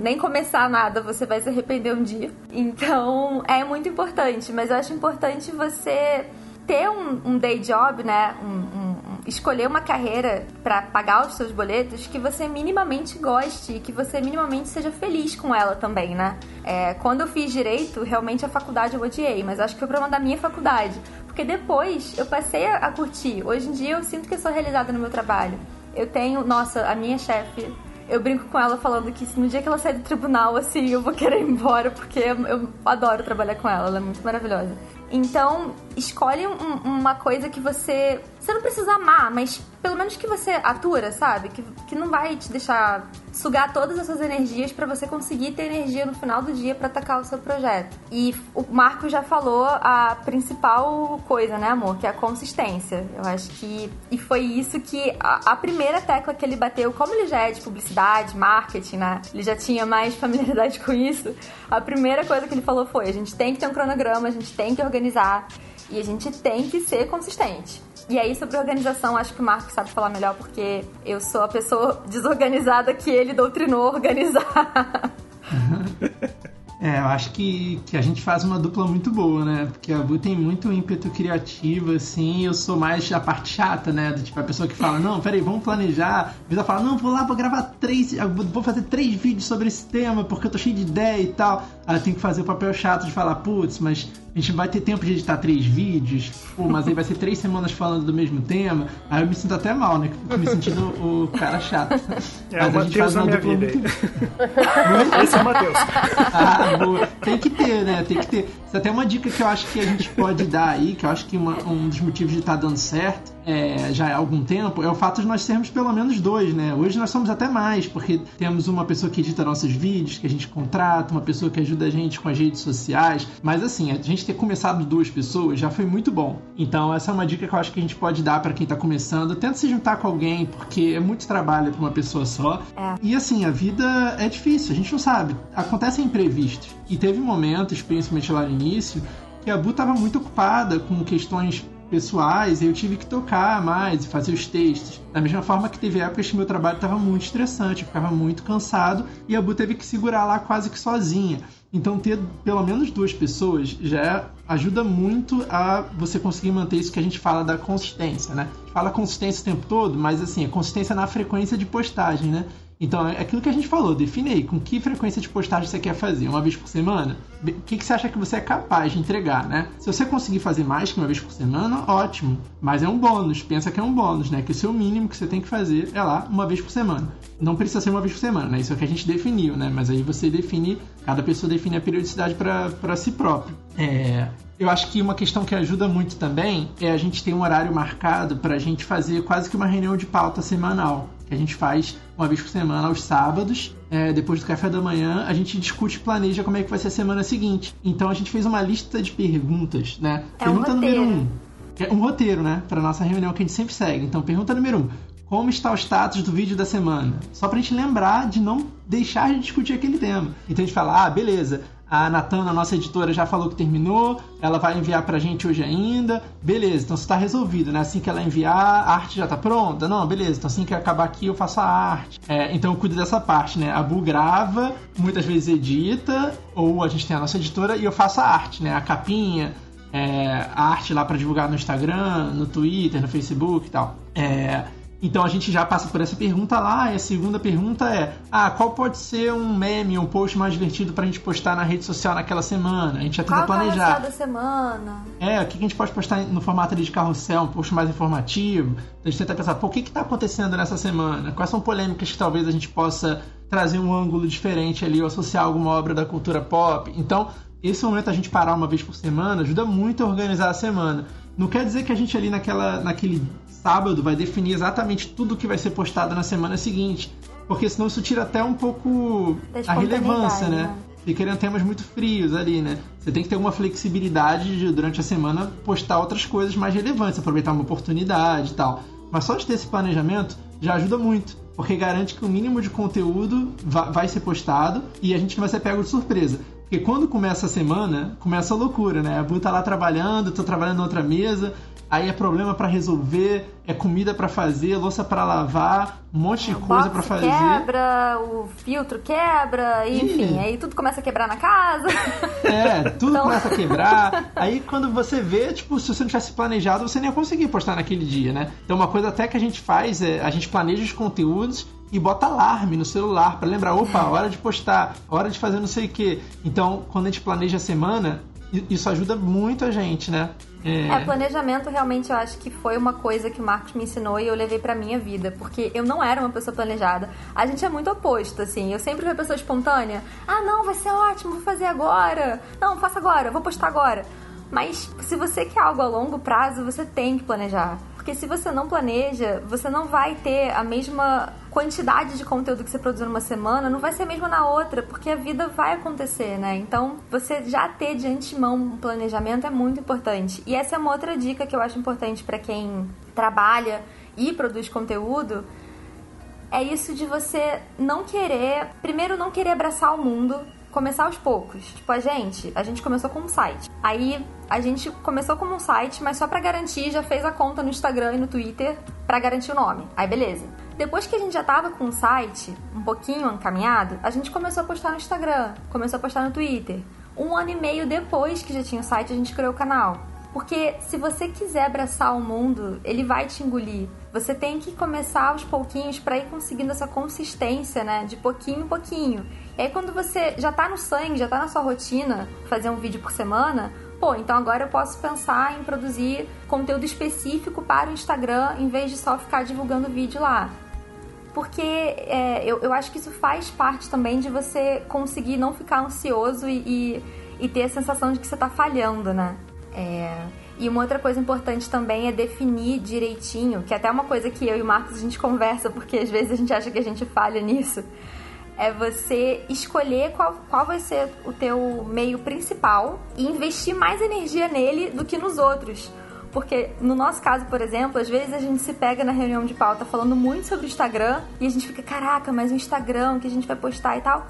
D: nem começar nada, você vai se arrepender um dia. Então, é muito importante. Mas eu acho importante você ter um, um day job, né? Um, um- escolher uma carreira pra pagar os seus boletos que você minimamente goste e que você minimamente seja feliz com ela também, né? É, quando eu fiz direito, realmente a faculdade eu odiei, mas acho que foi problema da minha faculdade. Porque depois eu passei a curtir. Hoje em dia eu sinto que eu sou realizada no meu trabalho. Eu tenho, nossa, a minha chefe eu brinco com ela falando que se no dia que ela sair do tribunal, assim, eu vou querer ir embora, porque eu, eu adoro trabalhar com ela, ela é muito maravilhosa. Então, escolhe um- uma coisa que você. Você não precisa amar, mas pelo menos que você atura, sabe? Que, que não vai te deixar sugar todas as suas energias pra você conseguir ter energia no final do dia pra atacar o seu projeto. E o Marco já falou a principal coisa, né, amor? Que é a consistência. Eu acho que. E foi isso que. A, a primeira tecla que ele bateu, como ele já é de publicidade, marketing, né? Ele já tinha mais familiaridade com isso. A primeira coisa que ele falou foi: a gente tem que ter um cronograma, a gente tem que organizar e a gente tem que ser consistente. E aí, sobre organização, acho que o Marco sabe falar melhor, porque eu sou a pessoa desorganizada que ele doutrinou organizar.
E: É, eu acho que, que a gente faz uma dupla muito boa, né? Porque a Bu tem muito ímpeto criativo, assim, eu sou mais a parte chata, né? Do, tipo, a pessoa que fala, não, peraí, vamos planejar. A vida fala, não, vou lá, vou gravar três, vou fazer três vídeos sobre esse tema, porque eu tô cheio de ideia e tal. Ela tem que fazer o papel chato de falar, putz, mas a gente vai ter tempo de editar três vídeos, pô, mas aí vai ser três semanas falando do mesmo tema. Aí eu me sinto até mal, né? Fico me sentindo o cara chato.
B: É mas o Matheus na minha vida. Muito... Esse é o Matheus.
E: Ah, boa. Tem que ter, né? Tem que ter. Isso é até uma dica que eu acho que a gente pode dar aí, que eu acho que uma, um dos motivos de estar tá dando certo é, já há algum tempo, é o fato de nós sermos pelo menos dois, né? Hoje nós somos até mais, porque temos uma pessoa que edita nossos vídeos, que a gente contrata, uma pessoa que ajuda a gente com as redes sociais. Mas assim, a gente ter começado duas pessoas já foi muito bom. Então, essa é uma dica que eu acho que a gente pode dar para quem tá começando. Tenta se juntar com alguém, porque é muito trabalho para uma pessoa só. É. E assim, a vida é difícil, a gente não sabe. Acontecem imprevistos. E teve momentos, principalmente lá no início, que a Bu tava muito ocupada com questões pessoais, eu tive que tocar mais e fazer os textos. Da mesma forma que teve épocas que meu trabalho estava muito estressante, eu ficava muito cansado e a Bu teve que segurar lá quase que sozinha. Então ter pelo menos duas pessoas já ajuda muito a você conseguir manter isso que a gente fala da consistência, né? Fala consistência o tempo todo, mas assim, a consistência na frequência de postagem, né? Então, é aquilo que a gente falou, define aí com que frequência de postagem você quer fazer, uma vez por semana? O que, que você acha que você é capaz de entregar, né? Se você conseguir fazer mais que uma vez por semana, ótimo. Mas é um bônus, pensa que é um bônus, né? Que o seu mínimo que você tem que fazer é lá uma vez por semana. Não precisa ser uma vez por semana, né? Isso é o que a gente definiu, né? Mas aí você define, cada pessoa define a periodicidade para si próprio. É, eu acho que uma questão que ajuda muito também é a gente ter um horário marcado para a gente fazer quase que uma reunião de pauta semanal que a gente faz uma vez por semana aos sábados. É, depois do café da manhã, a gente discute e planeja como é que vai ser a semana seguinte. Então a gente fez uma lista de perguntas, né?
D: É
E: pergunta
D: um
E: número um. É um roteiro, né? Para nossa reunião que a gente sempre segue. Então, pergunta número um. Como está o status do vídeo da semana? Só pra gente lembrar de não deixar de discutir aquele tema. Então a gente fala, ah, beleza, a Natana, nossa editora, já falou que terminou. Ela vai enviar pra gente hoje ainda. Beleza, então está resolvido, né? Assim que ela enviar, a arte já tá pronta? Não, beleza. Então assim que acabar aqui, eu faço a arte. É, então eu cuido dessa parte, né? A Bu grava, muitas vezes edita, ou a gente tem a nossa editora e eu faço a arte, né? A capinha, é, a arte lá para divulgar no Instagram, no Twitter, no Facebook e tal. É, então a gente já passa por essa pergunta lá, e a segunda pergunta é: ah, qual pode ser um meme, um post mais divertido pra gente postar na rede social naquela semana? A gente já tenta
D: qual
E: planejar.
D: da semana?
E: É, o que a gente pode postar no formato de carrossel, um post mais informativo? A gente tenta pensar, pô, o que está acontecendo nessa semana? Quais são polêmicas que talvez a gente possa trazer um ângulo diferente ali ou associar alguma obra da cultura pop? Então, esse momento a gente parar uma vez por semana ajuda muito a organizar a semana. Não quer dizer que a gente ali naquela, naquele sábado vai definir exatamente tudo que vai ser postado na semana seguinte. Porque senão isso tira até um pouco a relevância, né? né? Querendo temas muito frios ali, né? Você tem que ter uma flexibilidade de, durante a semana, postar outras coisas mais relevantes, aproveitar uma oportunidade e tal. Mas só de ter esse planejamento já ajuda muito, porque garante que o mínimo de conteúdo vai ser postado e a gente não vai ser pego de surpresa. Porque quando começa a semana, começa a loucura, né? A Bu tá lá trabalhando, tô trabalhando na outra mesa, aí é problema para resolver, é comida para fazer, louça para lavar, um monte de coisa para fazer.
D: quebra, o filtro quebra, enfim, aí tudo começa a quebrar na casa.
E: É, tudo então... começa a quebrar. Aí quando você vê, tipo, se você não tivesse planejado, você nem ia conseguir postar naquele dia, né? Então uma coisa até que a gente faz é a gente planeja os conteúdos e bota alarme no celular para lembrar, opa, hora de postar, hora de fazer não sei o que. Então, quando a gente planeja a semana, isso ajuda muito a gente, né?
D: É... é, planejamento realmente eu acho que foi uma coisa que o Marcos me ensinou e eu levei pra minha vida, porque eu não era uma pessoa planejada. A gente é muito oposto, assim. Eu sempre fui uma pessoa espontânea. Ah, não, vai ser ótimo, vou fazer agora. Não, faça agora, vou postar agora. Mas se você quer algo a longo prazo, você tem que planejar. Porque se você não planeja, você não vai ter a mesma quantidade de conteúdo que você produziu numa semana, não vai ser a mesma na outra, porque a vida vai acontecer, né? Então, você já ter de antemão um planejamento é muito importante. E essa é uma outra dica que eu acho importante para quem trabalha e produz conteúdo, é isso de você não querer, primeiro não querer abraçar o mundo começar aos poucos. Tipo, a gente, a gente começou com um site. Aí a gente começou como um site, mas só para garantir já fez a conta no Instagram e no Twitter para garantir o nome. Aí beleza. Depois que a gente já tava com o site um pouquinho encaminhado, a gente começou a postar no Instagram, começou a postar no Twitter. Um ano e meio depois que já tinha o site, a gente criou o canal. Porque se você quiser abraçar o mundo, ele vai te engolir. Você tem que começar aos pouquinhos para ir conseguindo essa consistência, né? De pouquinho em pouquinho. Aí quando você já tá no sangue, já tá na sua rotina, fazer um vídeo por semana, pô, então agora eu posso pensar em produzir conteúdo específico para o Instagram em vez de só ficar divulgando vídeo lá. Porque é, eu, eu acho que isso faz parte também de você conseguir não ficar ansioso e, e, e ter a sensação de que você tá falhando, né? É, e uma outra coisa importante também é definir direitinho, que é até uma coisa que eu e o Marcos a gente conversa, porque às vezes a gente acha que a gente falha nisso. É você escolher qual, qual vai ser o teu meio principal e investir mais energia nele do que nos outros. Porque no nosso caso, por exemplo, às vezes a gente se pega na reunião de pauta falando muito sobre o Instagram e a gente fica, caraca, mas o Instagram que a gente vai postar e tal.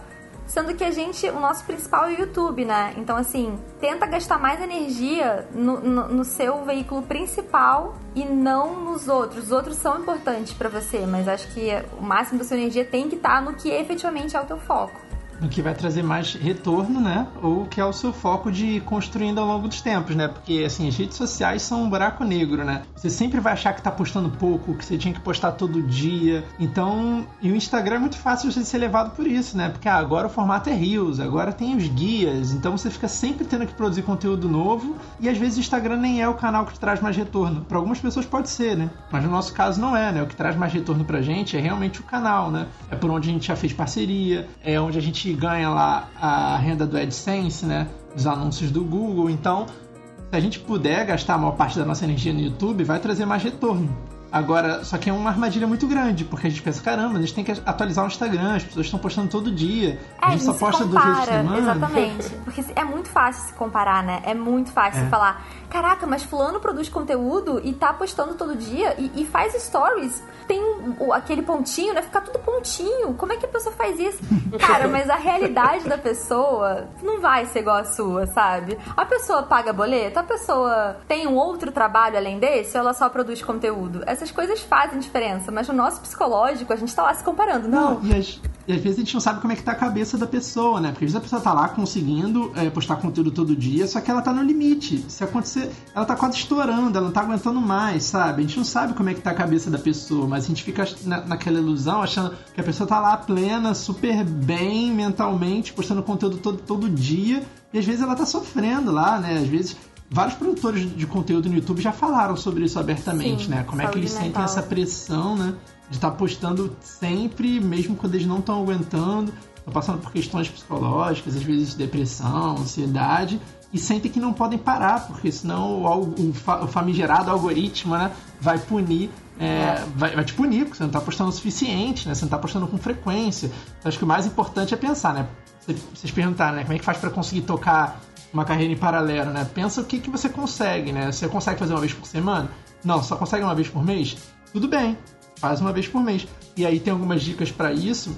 D: Sendo que a gente, o nosso principal é o YouTube, né? Então, assim, tenta gastar mais energia no, no, no seu veículo principal e não nos outros. Os outros são importantes para você, mas acho que o máximo da sua energia tem que estar tá no que efetivamente é o teu foco
E: no que vai trazer mais retorno, né? Ou que é o seu foco de construindo ao longo dos tempos, né? Porque, assim, as redes sociais são um buraco negro, né? Você sempre vai achar que tá postando pouco, que você tinha que postar todo dia. Então, e o Instagram é muito fácil de ser levado por isso, né? Porque ah, agora o formato é Reels, agora tem os guias, então você fica sempre tendo que produzir conteúdo novo e às vezes o Instagram nem é o canal que traz mais retorno. Para algumas pessoas pode ser, né? Mas no nosso caso não é, né? O que traz mais retorno pra gente é realmente o canal, né? É por onde a gente já fez parceria, é onde a gente ganha lá a renda do AdSense, né? Dos anúncios do Google. Então, se a gente puder gastar a maior parte da nossa energia no YouTube, vai trazer mais retorno. Agora, só que é uma armadilha muito grande, porque a gente pensa, caramba, a gente tem que atualizar o Instagram, as pessoas estão postando todo dia.
D: É,
E: a gente só posta duas vezes por semana.
D: Exatamente. Porque é muito fácil se comparar, né? É muito fácil é. falar, caraca, mas fulano produz conteúdo e tá postando todo dia e, e faz stories. Tem o, aquele pontinho, né? Fica tudo pontinho. Como é que a pessoa faz isso? Cara, mas a realidade da pessoa não vai ser igual a sua, sabe? A pessoa paga boleto, a pessoa tem um outro trabalho além desse, ou ela só produz conteúdo. Essa essas coisas fazem diferença, mas no nosso psicológico a gente tá lá se comparando, não.
E: não e, as, às vezes a gente não sabe como é que tá a cabeça da pessoa, né? Porque às vezes a pessoa tá lá conseguindo é, postar conteúdo todo dia, só que ela tá no limite. Se acontecer, ela tá quase estourando, ela não tá aguentando mais, sabe? A gente não sabe como é que tá a cabeça da pessoa, mas a gente fica na, naquela ilusão achando que a pessoa tá lá plena, super bem mentalmente, postando conteúdo todo, todo dia, e às vezes ela tá sofrendo lá, né? Às vezes vários produtores de conteúdo no YouTube já falaram sobre isso abertamente, Sim, né? Como é que eles mental. sentem essa pressão, né? De estar tá postando sempre, mesmo quando eles não estão aguentando, estão passando por questões psicológicas, às vezes depressão, ansiedade, e sentem que não podem parar, porque senão o, o famigerado algoritmo né, vai punir é, vai, vai, te punir, porque você não está postando o suficiente, né? Você não está postando com frequência. Então, acho que o mais importante é pensar, né? Vocês perguntaram, né? Como é que faz para conseguir tocar uma carreira em paralelo, né? Pensa o que, que você consegue, né? Você consegue fazer uma vez por semana? Não, só consegue uma vez por mês? Tudo bem, faz uma vez por mês. E aí tem algumas dicas para isso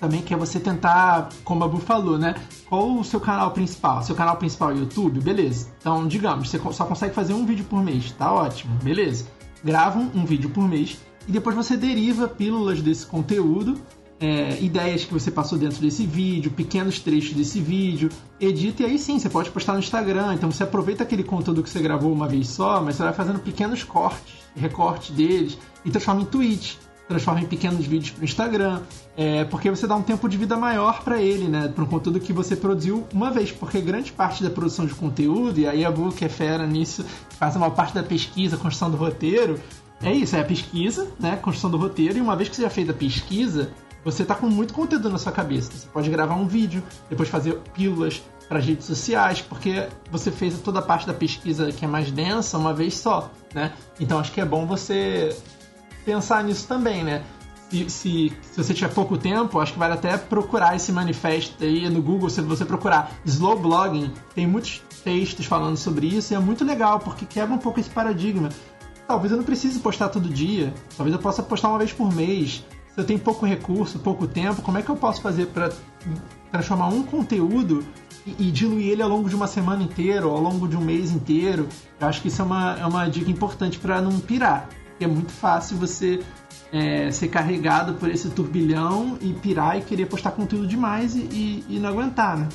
E: também que é você tentar, como a Bu falou, né? Qual o seu canal principal? Seu canal principal é YouTube? Beleza. Então, digamos, você só consegue fazer um vídeo por mês, tá ótimo, beleza. Grava um vídeo por mês e depois você deriva pílulas desse conteúdo é, ideias que você passou dentro desse vídeo, pequenos trechos desse vídeo, edita e aí sim, você pode postar no Instagram. Então você aproveita aquele conteúdo que você gravou uma vez só, mas você vai fazendo pequenos cortes, recortes deles e transforma em tweets, transforma em pequenos vídeos para o Instagram, é, porque você dá um tempo de vida maior para ele, né? Para um conteúdo que você produziu uma vez, porque grande parte da produção de conteúdo, e aí a que é fera nisso, faz uma parte da pesquisa, construção do roteiro, é isso, é a pesquisa, né? Construção do roteiro, e uma vez que você já fez a pesquisa, você tá com muito conteúdo na sua cabeça. Você pode gravar um vídeo, depois fazer pílulas para redes sociais, porque você fez toda a parte da pesquisa que é mais densa uma vez só, né? Então acho que é bom você pensar nisso também, né? Se, se, se, você tiver pouco tempo, acho que vale até procurar esse manifesto aí no Google. Se você procurar slow blogging, tem muitos textos falando sobre isso e é muito legal porque quebra um pouco esse paradigma. Talvez eu não precise postar todo dia, talvez eu possa postar uma vez por mês, se eu tenho pouco recurso, pouco tempo, como é que eu posso fazer para transformar um conteúdo e, e, diluir ele ao longo de uma semana inteira ou ao longo de um mês inteiro? Eu acho que isso é uma, é uma dica importante para não pirar. É muito fácil você é, ser carregado por esse turbilhão e pirar e querer postar conteúdo demais e, e, e não aguentar, né?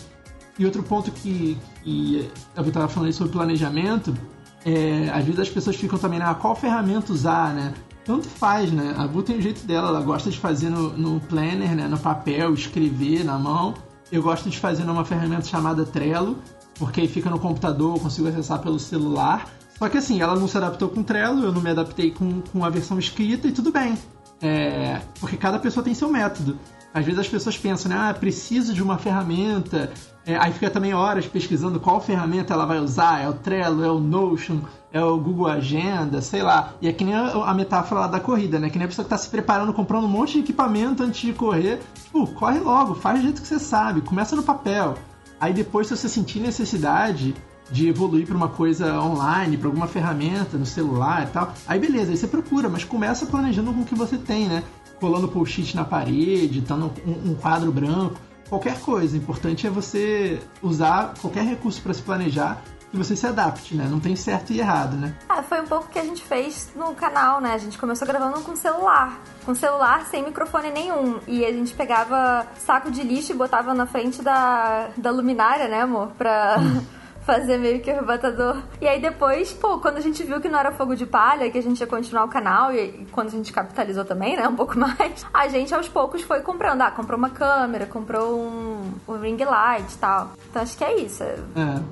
E: E outro ponto que, que eu estava falando sobre planejamento, é, às vezes as pessoas ficam também, ah, qual ferramenta usar, né? Tanto faz, né? A Bu tem o jeito dela, ela gosta de fazer no, no planner, né? No papel, escrever na mão. Eu gosto de fazer numa ferramenta chamada Trello, porque fica no computador, eu consigo acessar pelo celular. Só que assim, ela não se adaptou com Trello, eu não me adaptei com, com a versão escrita e tudo bem. É, porque cada pessoa tem seu método. Às vezes as pessoas pensam, né? Ah, preciso de uma ferramenta. É, aí fica também horas pesquisando qual ferramenta ela vai usar. É o Trello, é o Notion, é o Google Agenda, sei lá. E é que nem a, metáfora lá da corrida, né? Que nem a pessoa que tá se preparando, comprando um monte de equipamento antes de correr. Tipo, corre logo, faz do jeito que você sabe, começa no papel. Aí depois, se você sentir necessidade de evoluir para uma coisa online, para alguma ferramenta no celular e tal, aí beleza, aí você procura, mas começa planejando com o que você tem, né? Colando post-it na parede, dando um, um quadro branco, qualquer coisa. O importante é você usar qualquer recurso para se planejar e você se adapte, né? Não tem certo e errado, né?
D: É, foi um pouco que a gente fez no canal, né? A gente começou gravando com celular. Com celular sem microfone nenhum. E a gente pegava saco de lixo e botava na frente da, da luminária, né, amor? Pra. fazer meio que o arrebatador. E aí depois, pô, quando a gente viu que não era fogo de palha, que a gente ia continuar o canal, e, quando a gente capitalizou também, né, um pouco mais, a gente aos poucos foi comprando. Ah, comprou uma câmera, comprou um, um ring light e tal. Então acho que é isso. É,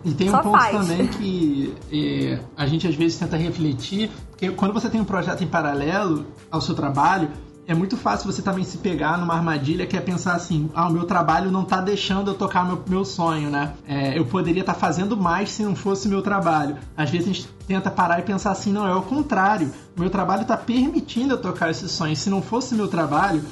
E: e tem Só um ponto faz. também que é, a gente às vezes tenta refletir, porque quando você tem um projeto em paralelo ao seu trabalho, é muito fácil você também se pegar numa armadilha que é pensar assim: ah, o meu trabalho não tá deixando eu tocar meu, meu sonho, né? É, eu poderia estar tá fazendo mais se não fosse meu trabalho. Às vezes a gente tenta parar e pensar assim: não, é o contrário. O meu trabalho está permitindo eu tocar esse sonho. Se não fosse meu trabalho,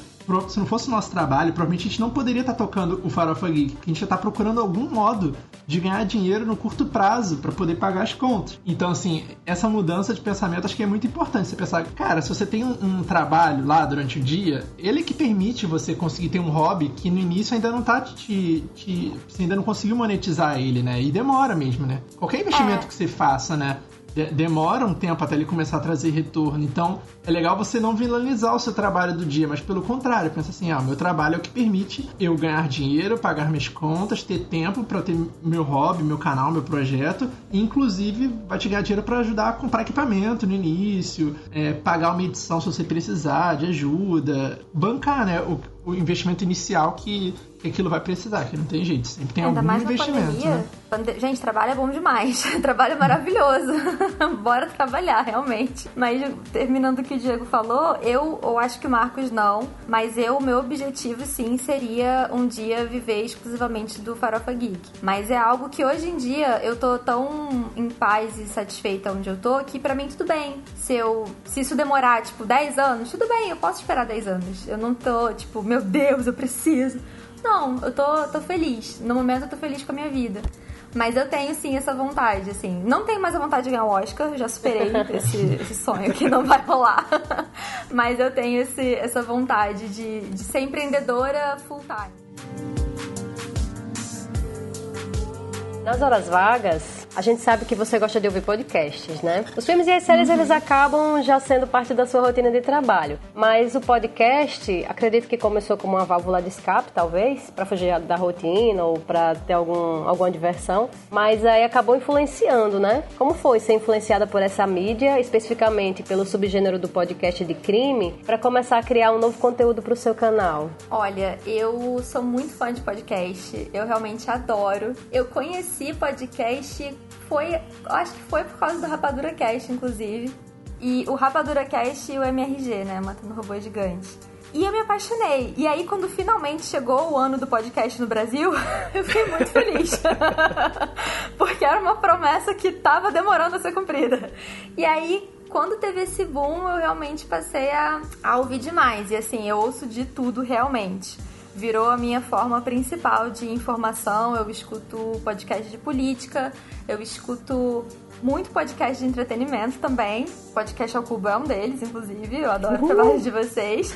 E: se não fosse o nosso trabalho, provavelmente a gente não poderia estar tocando o Farofa Geek, a gente está procurando algum modo de ganhar dinheiro no curto prazo para poder pagar as contas. Então, assim, essa mudança de pensamento acho que é muito importante. Você pensar, cara, se você tem um, um trabalho lá durante o dia, ele é que permite você conseguir ter um hobby que no início ainda não tá te. te você ainda não conseguiu monetizar ele, né? E demora mesmo, né? Qualquer investimento é. que você faça, né? Demora um tempo até ele começar a trazer retorno. Então, é legal você não vilanizar o seu trabalho do dia, mas pelo contrário, pensa assim: ah, meu trabalho é o que permite eu ganhar dinheiro, pagar minhas contas, ter tempo para ter meu hobby, meu canal, meu projeto, e inclusive vai te ganhar dinheiro para ajudar a comprar equipamento no início, é, pagar uma edição se você precisar de ajuda, bancar, né? O, o investimento inicial que, que aquilo vai precisar, que não tem jeito, sempre tem Ainda algum mais investimento. Pandemia,
D: né? Gente, trabalho é bom demais, trabalho é maravilhoso, bora trabalhar, realmente. Mas terminando o que o Diego falou, eu, eu acho que o Marcos não, mas eu, meu objetivo sim seria um dia viver exclusivamente do Farofa Geek. Mas é algo que hoje em dia eu tô tão em paz e satisfeita onde eu tô que para mim tudo bem. Se eu se isso demorar tipo 10 anos, tudo bem, eu posso esperar 10 anos. Eu não tô tipo, meu Deus, eu preciso. Não, eu tô, tô feliz. No momento eu tô feliz com a minha vida. Mas eu tenho sim essa vontade, assim. Não tenho mais a vontade de ganhar o Oscar, já superei esse, esse sonho que não vai rolar. Mas eu tenho esse, essa vontade de, de ser empreendedora full time.
C: Nas horas vagas, a gente sabe que você gosta de ouvir podcasts, né? Os filmes e as séries, eles acabam já sendo parte da sua rotina de trabalho. Mas o podcast, acredito que começou como uma válvula de escape, talvez, para fugir da rotina ou para ter algum, alguma diversão. Mas aí acabou influenciando, né? Como foi ser influenciada por essa mídia, especificamente pelo subgênero do podcast de crime, para começar a criar um novo conteúdo para o seu canal?
D: Olha, eu sou muito fã de podcast. Eu realmente adoro. Eu conheci podcast foi, acho que foi por causa do Rapadura Cast, inclusive. E o Rapadura Cast e o MRG, né? Matando Robô Gigante. E eu me apaixonei. E aí, quando finalmente chegou o ano do podcast no Brasil, eu fiquei muito feliz. Porque era uma promessa que tava demorando a ser cumprida. E aí, quando teve esse boom, eu realmente passei a, a ouvir demais. E assim, eu ouço de tudo realmente virou a minha forma principal de informação. Eu escuto podcast de política, eu escuto muito podcast de entretenimento também. Podcast ao Cubo é um deles, inclusive. Eu adoro o trabalho de vocês.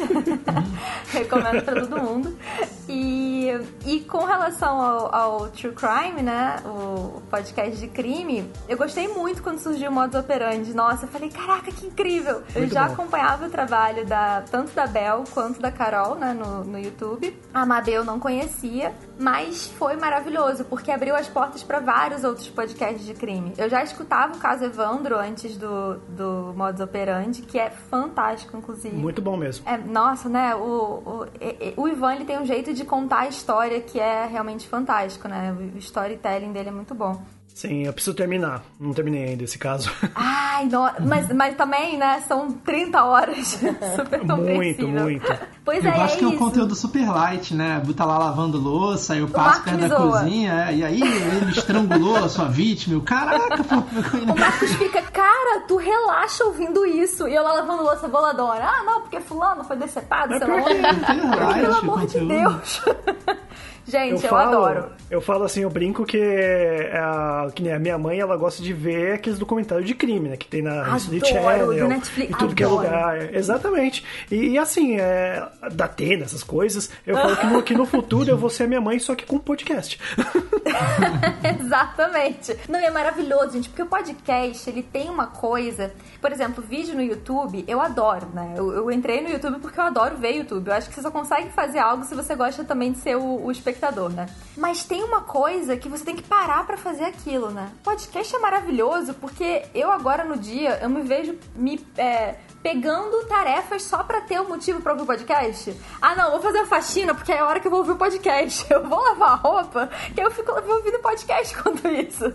D: Recomendo para todo mundo. E, e com relação ao, ao, True Crime, né? O podcast de crime, eu gostei muito quando surgiu o Modus Operandi. Nossa, eu falei, caraca, que incrível! Muito eu já bom. acompanhava o trabalho da, tanto da Bel quanto da Carol, né? No, no YouTube. A Mabel não conhecia, Mas foi maravilhoso, porque abriu as portas para vários outros podcasts de crime. Eu já escutava o caso Evandro antes do, do Modus Operandi, que é fantástico, inclusive.
B: Muito bom mesmo.
D: É, nossa, né? O, o, o Ivan ele tem um jeito de contar a história que é realmente fantástico, né? O storytelling dele é muito bom.
B: Sim, eu preciso terminar. Não terminei ainda esse caso.
D: Ai, no... mas, mas também, né? São 30 horas. Super
B: Muito, muito.
D: Pois
E: eu
D: é,
E: acho
D: é
E: que é um
D: isso.
E: conteúdo super light, né? Tá lá lavando louça, eu passo perto da
D: zoa.
E: cozinha, é, e aí ele estrangulou a sua vítima. Eu, Caraca, pô.
D: O Marcos fica, cara, tu relaxa ouvindo isso. E eu lá lavando louça boladona. Ah, não, porque fulano foi decepado, sei lá
E: light
D: Pelo amor de. Deus. Gente, eu, adoro.
B: Eu falo assim, eu brinco que, é, a, que a minha mãe, ela gosta de ver aqueles documentários de crime, né? Que tem na
D: Adoro, do
B: Channel
D: Netflix,
B: e tudo que é
D: adoro.
B: lugar. Exatamente. E, e assim, é, da Atena, essas coisas, eu falo que no, que no futuro eu vou ser a minha mãe, só que com podcast.
D: Exatamente. Não, e é maravilhoso, gente, porque o podcast, ele tem uma coisa... Por exemplo, vídeo no YouTube, eu adoro, né? Eu, eu entrei no YouTube porque eu adoro ver YouTube. Eu acho que você só consegue fazer algo se você gosta também de ser o, o espectador, né? Mas tem uma coisa que você tem que parar pra fazer aquilo, né? Podcast é maravilhoso porque eu agora no dia, eu me vejo me... é, pegando tarefas só pra ter um motivo pra ouvir o podcast. Ah, não, vou fazer a faxina porque é a hora que eu vou ouvir o podcast. Eu vou lavar a roupa, que eu fico ouvindo podcast quanto isso.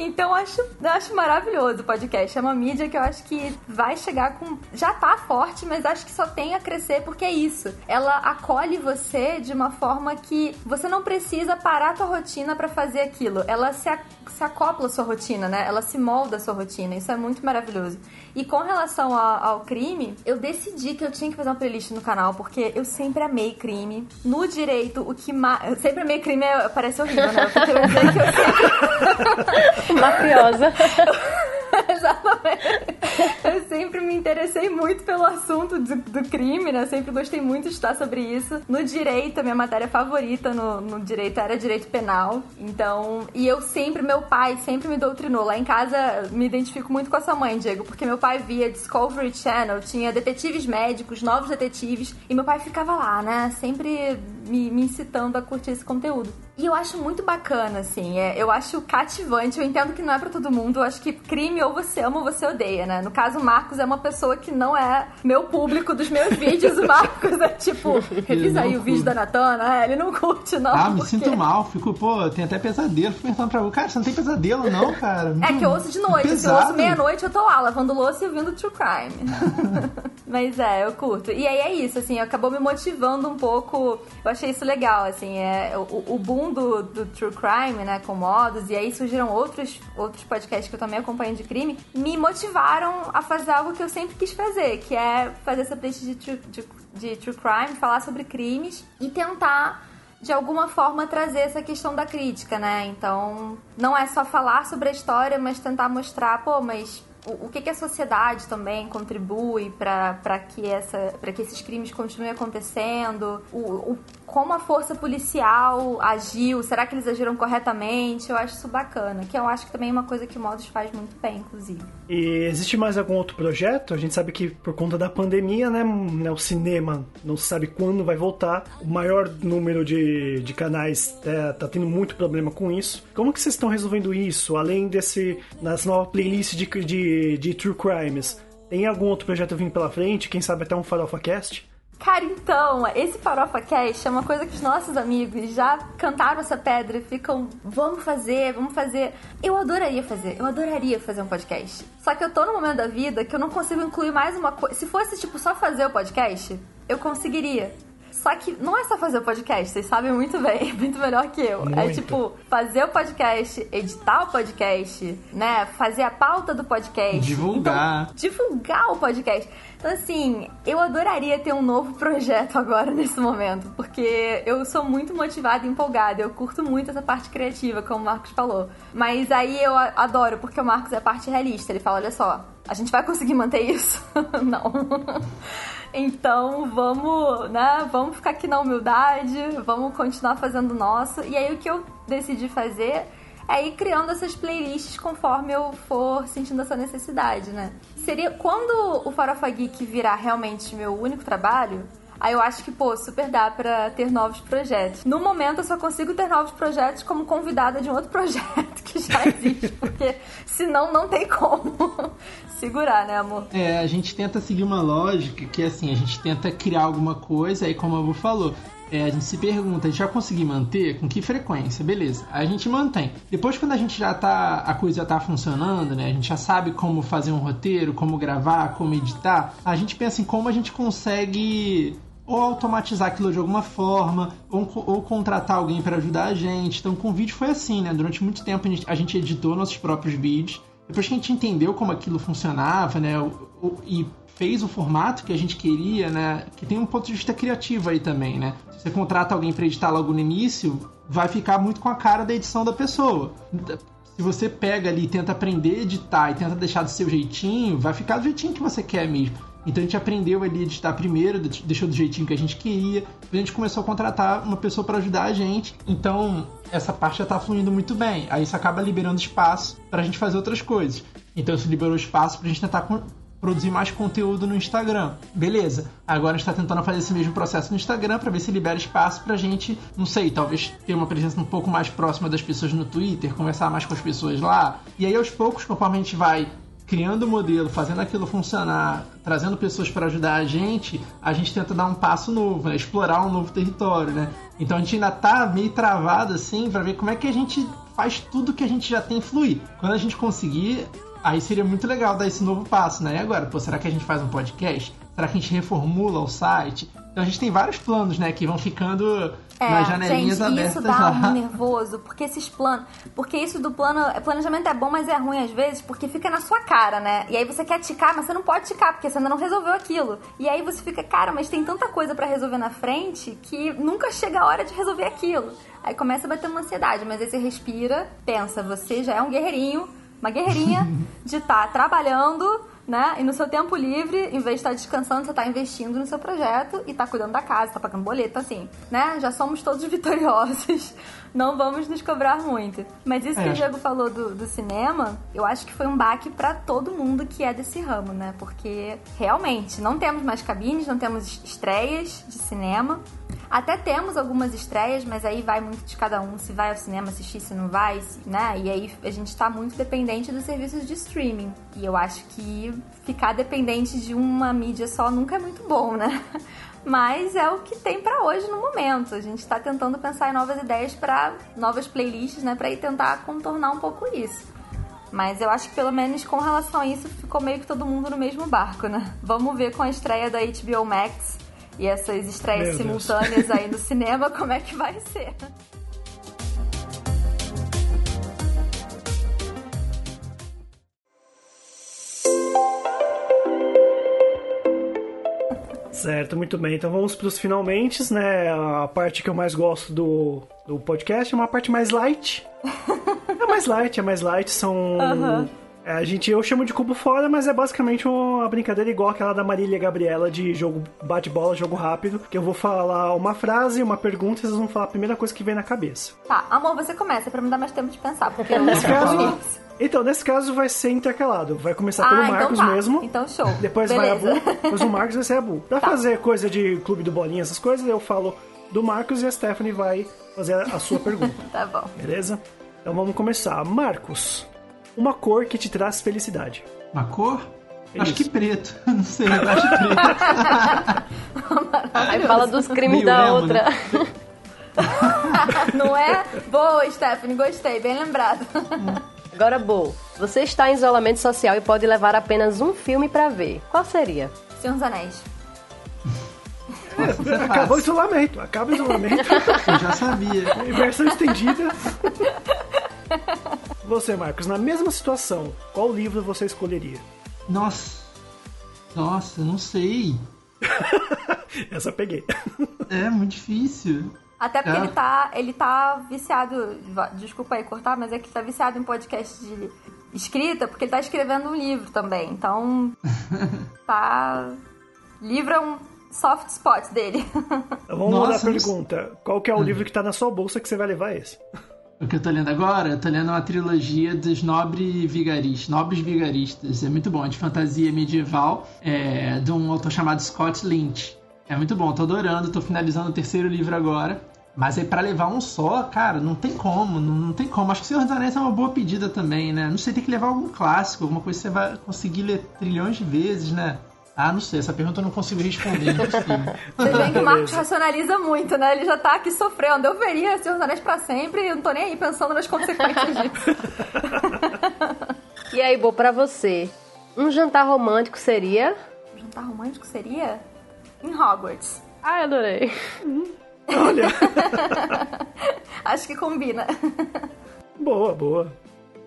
D: Então acho, acho maravilhoso o podcast. É uma mídia que eu acho que vai chegar com. Já tá forte, mas acho que só tem a crescer porque é isso. Ela acolhe você de uma forma que você não precisa parar a tua rotina pra fazer aquilo. Ela se, a- se acopla à sua rotina, né? Ela se molda à sua rotina. Isso é muito maravilhoso. E com relação a- ao crime, eu decidi que eu tinha que fazer uma playlist no canal, porque eu sempre amei crime. No direito, o que mais. Sempre amei crime, é- parece horrível, né? Eu dizer que eu sempre
C: Mafiosa.
D: Exatamente. Eu sempre me interessei muito pelo assunto do, do crime, né? Sempre gostei muito de estudar sobre isso. No direito, a minha matéria favorita no, no direito era direito penal. Então, e eu sempre, meu pai sempre me doutrinou. Lá em casa, me identifico muito com a sua mãe, Diego, porque meu pai via Discovery Channel, tinha detetives médicos, novos detetives, e meu pai ficava lá, né? Sempre me, me incitando a curtir esse conteúdo. E eu acho muito bacana, assim. É, eu acho cativante. Eu entendo que não é pra todo mundo. Eu acho que crime ou você ama ou você odeia, né? No caso, o Marcos é uma pessoa que não é meu público dos meus vídeos. O Marcos é tipo, revisa aí o vídeo da Natana. É, ele não curte, não.
E: Ah, me
D: porque-
E: sinto mal, fico, pô, tem até pesadelo. Fico pensando pra você, cara, você não tem pesadelo, não, cara.
D: É que eu ouço de noite. Se eu ouço meia-noite, eu tô lá lavando louça e ouvindo True Crime. Mas é, eu curto. E aí é isso, assim, acabou me motivando um pouco. Eu achei isso legal, assim, é o, o boom do, True Crime, né, com modos, e aí surgiram outros, outros podcasts que eu também acompanho de crime, me motivaram a fazer algo que eu sempre quis fazer, que é fazer essa playlist de, true- de, de True Crime, falar sobre crimes e tentar de alguma forma trazer essa questão da crítica, né? Então, não é só falar sobre a história, mas tentar mostrar, pô, mas o, que, que a sociedade também contribui para que, essa, que esses crimes continuem acontecendo, o, o- como a força policial agiu, será que eles agiram corretamente? Eu acho isso bacana, que eu acho que também é uma coisa que o Modus faz muito bem, inclusive.
B: E existe mais algum outro projeto? A gente sabe que por conta da pandemia, né, né, o cinema não se sabe quando vai voltar. O maior número de, de canais é, tá tendo muito problema com isso. Como que vocês estão resolvendo isso? Além desse, nas novas playlists de, de, de True Crimes, tem algum outro projeto vindo pela frente? Quem sabe até um Farofa Cast?
D: Cara, então, esse Farofa Cast é uma coisa que os nossos amigos já cantaram essa pedra e ficam, vamos fazer, vamos fazer. Eu adoraria fazer, eu adoraria fazer um podcast. Só que eu tô num momento da vida que eu não consigo incluir mais uma coisa. Se fosse, tipo, só fazer o podcast, eu conseguiria. Só que não é só fazer o podcast, vocês sabem muito bem, muito melhor que eu. É
B: Muito.
D: tipo, fazer o podcast, editar o podcast, né? Fazer a pauta do podcast.
E: Divulgar.
D: Então, divulgar o podcast. Então, assim, eu adoraria ter um novo projeto agora nesse momento, porque eu sou muito motivada e empolgada. Eu curto muito essa parte criativa, como o Marcos falou. Mas aí eu adoro, porque o Marcos é a parte realista. Ele fala: olha só, a gente vai conseguir manter isso? Não. Então vamos, né? Vamos ficar aqui na humildade, vamos continuar fazendo o nosso. E aí o que eu decidi fazer é ir criando essas playlists conforme eu for sentindo essa necessidade, né? Seria quando o Farofa Geek virar realmente meu único trabalho, Aí eu acho que, pô, super dá pra ter novos projetos. No momento eu só consigo ter novos projetos como convidada de um outro projeto que já existe, porque senão não tem como segurar, né, amor?
E: É, a gente tenta seguir uma lógica que assim, a gente tenta criar alguma coisa, aí como a Abu falou, é, a gente se pergunta, já consegui manter? Com que frequência? Beleza. A gente mantém. Depois, quando a gente já tá. A coisa já tá funcionando, né? A gente já sabe como fazer um roteiro, como gravar, como editar. A gente pensa em como a gente consegue ou automatizar aquilo de alguma forma, ou, ou contratar alguém para ajudar a gente. Então, com o vídeo foi assim, né? Durante muito tempo a gente, a gente editou nossos próprios vídeos. Depois que a gente entendeu como aquilo funcionava, né? O, o, e fez o formato que a gente queria, né? Que tem um ponto de vista criativo aí também, né? Se você contrata alguém para editar logo no início, vai ficar muito com a cara da edição da pessoa. Se você pega ali e tenta aprender a editar e tenta deixar do seu jeitinho, vai ficar do jeitinho que você quer mesmo. Então a gente aprendeu ali a editar primeiro, deixou do jeitinho que a gente queria. Depois a gente começou a contratar uma pessoa para ajudar a gente. Então essa parte já tá fluindo muito bem. Aí isso acaba liberando espaço para a gente fazer outras coisas. Então isso liberou espaço para a gente tentar produzir mais conteúdo no Instagram. Beleza. Agora a gente está tentando fazer esse mesmo processo no Instagram para ver se libera espaço para gente, não sei, talvez ter uma presença um pouco mais próxima das pessoas no Twitter, conversar mais com as pessoas lá. E aí aos poucos, conforme a gente vai criando o modelo, fazendo aquilo funcionar, trazendo pessoas para ajudar a gente, a gente tenta dar um passo novo, né? explorar um novo território, né? Então a gente ainda tá meio travado assim para ver como é que a gente faz tudo que a gente já tem fluir. Quando a gente conseguir, Aí seria muito legal dar esse novo passo, né? E agora, pô, será que a gente faz um podcast? Será que a gente reformula o site? Então a gente tem vários planos, né, que vão ficando é, nas janelinhas
D: gente,
E: abertas
D: isso dá lá. um nervoso, porque esses planos, porque isso do plano, planejamento é bom, mas é ruim às vezes, porque fica na sua cara, né? E aí você quer ticar, mas você não pode ticar, porque você ainda não resolveu aquilo. E aí você fica, cara, mas tem tanta coisa para resolver na frente que nunca chega a hora de resolver aquilo. Aí começa a bater uma ansiedade, mas aí você respira, pensa, você já é um guerreirinho, uma guerreirinha de estar tá trabalhando, né? E no seu tempo livre, em vez de estar tá descansando, você está investindo no seu projeto e está cuidando da casa, está pagando boleto, assim, né? Já somos todos vitoriosos. Não vamos nos cobrar muito. Mas isso é. que o Diego falou do, do cinema, eu acho que foi um baque para todo mundo que é desse ramo, né? Porque realmente não temos mais cabines, não temos estreias de cinema. Até temos algumas estreias, mas aí vai muito de cada um, se vai ao cinema assistir, se não vai, né? E aí a gente tá muito dependente dos serviços de streaming. E eu acho que ficar dependente de uma mídia só nunca é muito bom, né? Mas é o que tem para hoje no momento. A gente está tentando pensar em novas ideias para novas playlists, né, para ir tentar contornar um pouco isso. Mas eu acho que pelo menos com relação a isso ficou meio que todo mundo no mesmo barco, né? Vamos ver com a estreia da HBO Max e essas estreias Meu simultâneas Deus. aí no cinema, como é que vai ser?
B: Certo, muito bem. Então vamos para os finalmente, né? A parte que eu mais gosto do, do podcast é uma parte mais light. é mais light, é mais light. São uh -huh. É, a gente, eu chamo de cubo fora, mas é basicamente uma brincadeira igual aquela da Marília Gabriela de jogo bate-bola, jogo rápido, que eu vou falar uma frase, uma pergunta e vocês vão falar a primeira coisa que vem na cabeça.
D: Tá, amor, você começa para me dar mais tempo de pensar, porque
B: nesse caso, então, nesse caso vai ser intercalado. Vai começar ah, pelo então Marcos
D: tá.
B: mesmo.
D: Então show.
B: Depois
D: Beleza.
B: vai a Bu, depois o Marcos vai ser a Bu. Pra tá. fazer coisa de clube do bolinha, essas coisas, eu falo do Marcos e a Stephanie vai fazer a sua pergunta.
D: tá bom.
B: Beleza? Então vamos começar. Marcos, uma cor que te traz felicidade.
E: Uma cor? É acho que preto. Não sei, eu acho
C: preto. Aí fala dos crimes da emo, outra. Né?
D: Não é? Boa, Stephanie, gostei, bem lembrado.
C: Agora, Bo, você está em isolamento social e pode levar apenas um filme para ver. Qual seria?
D: Senhor dos Anéis.
B: É, acabou o isolamento. Acaba o isolamento.
E: Eu já sabia.
B: Versão estendida. Você, Marcos, na mesma situação, qual livro você escolheria?
E: Nossa. Nossa, não sei.
B: Essa peguei.
E: É muito difícil.
D: Até porque é. ele, tá, ele tá viciado. Desculpa aí cortar, mas é que tá viciado em podcast de escrita, porque ele tá escrevendo um livro também. Então. tá. Livro é um soft spot dele.
B: Vamos Nossa, mudar a pergunta. Qual que é o hum. livro que tá na sua bolsa que você vai levar esse?
E: O que eu tô lendo agora? Eu tô lendo uma trilogia dos nobres vigaristas, nobres vigaristas. É muito bom, de fantasia medieval, é, de um autor chamado Scott Lynch. É muito bom, tô adorando, tô finalizando o terceiro livro agora. Mas aí para levar um só, cara, não tem como, não, não, tem como. Acho que Senhor dos Anéis é uma boa pedida também, né? Não sei, tem que levar algum clássico, alguma coisa que você vai conseguir ler trilhões de vezes, né? Ah, não sei, essa pergunta eu não consigo responder.
D: Vocês veem que o Marcos racionaliza muito, né? Ele já tá aqui sofrendo. Eu veria Senhor dos Anéis pra sempre e eu não tô nem aí pensando nas consequências disso.
C: e aí, Bo, pra você, um jantar romântico seria?
D: Um jantar romântico seria? Em Hogwarts.
C: Ah, adorei.
B: Olha.
D: Acho que combina.
B: Boa, boa.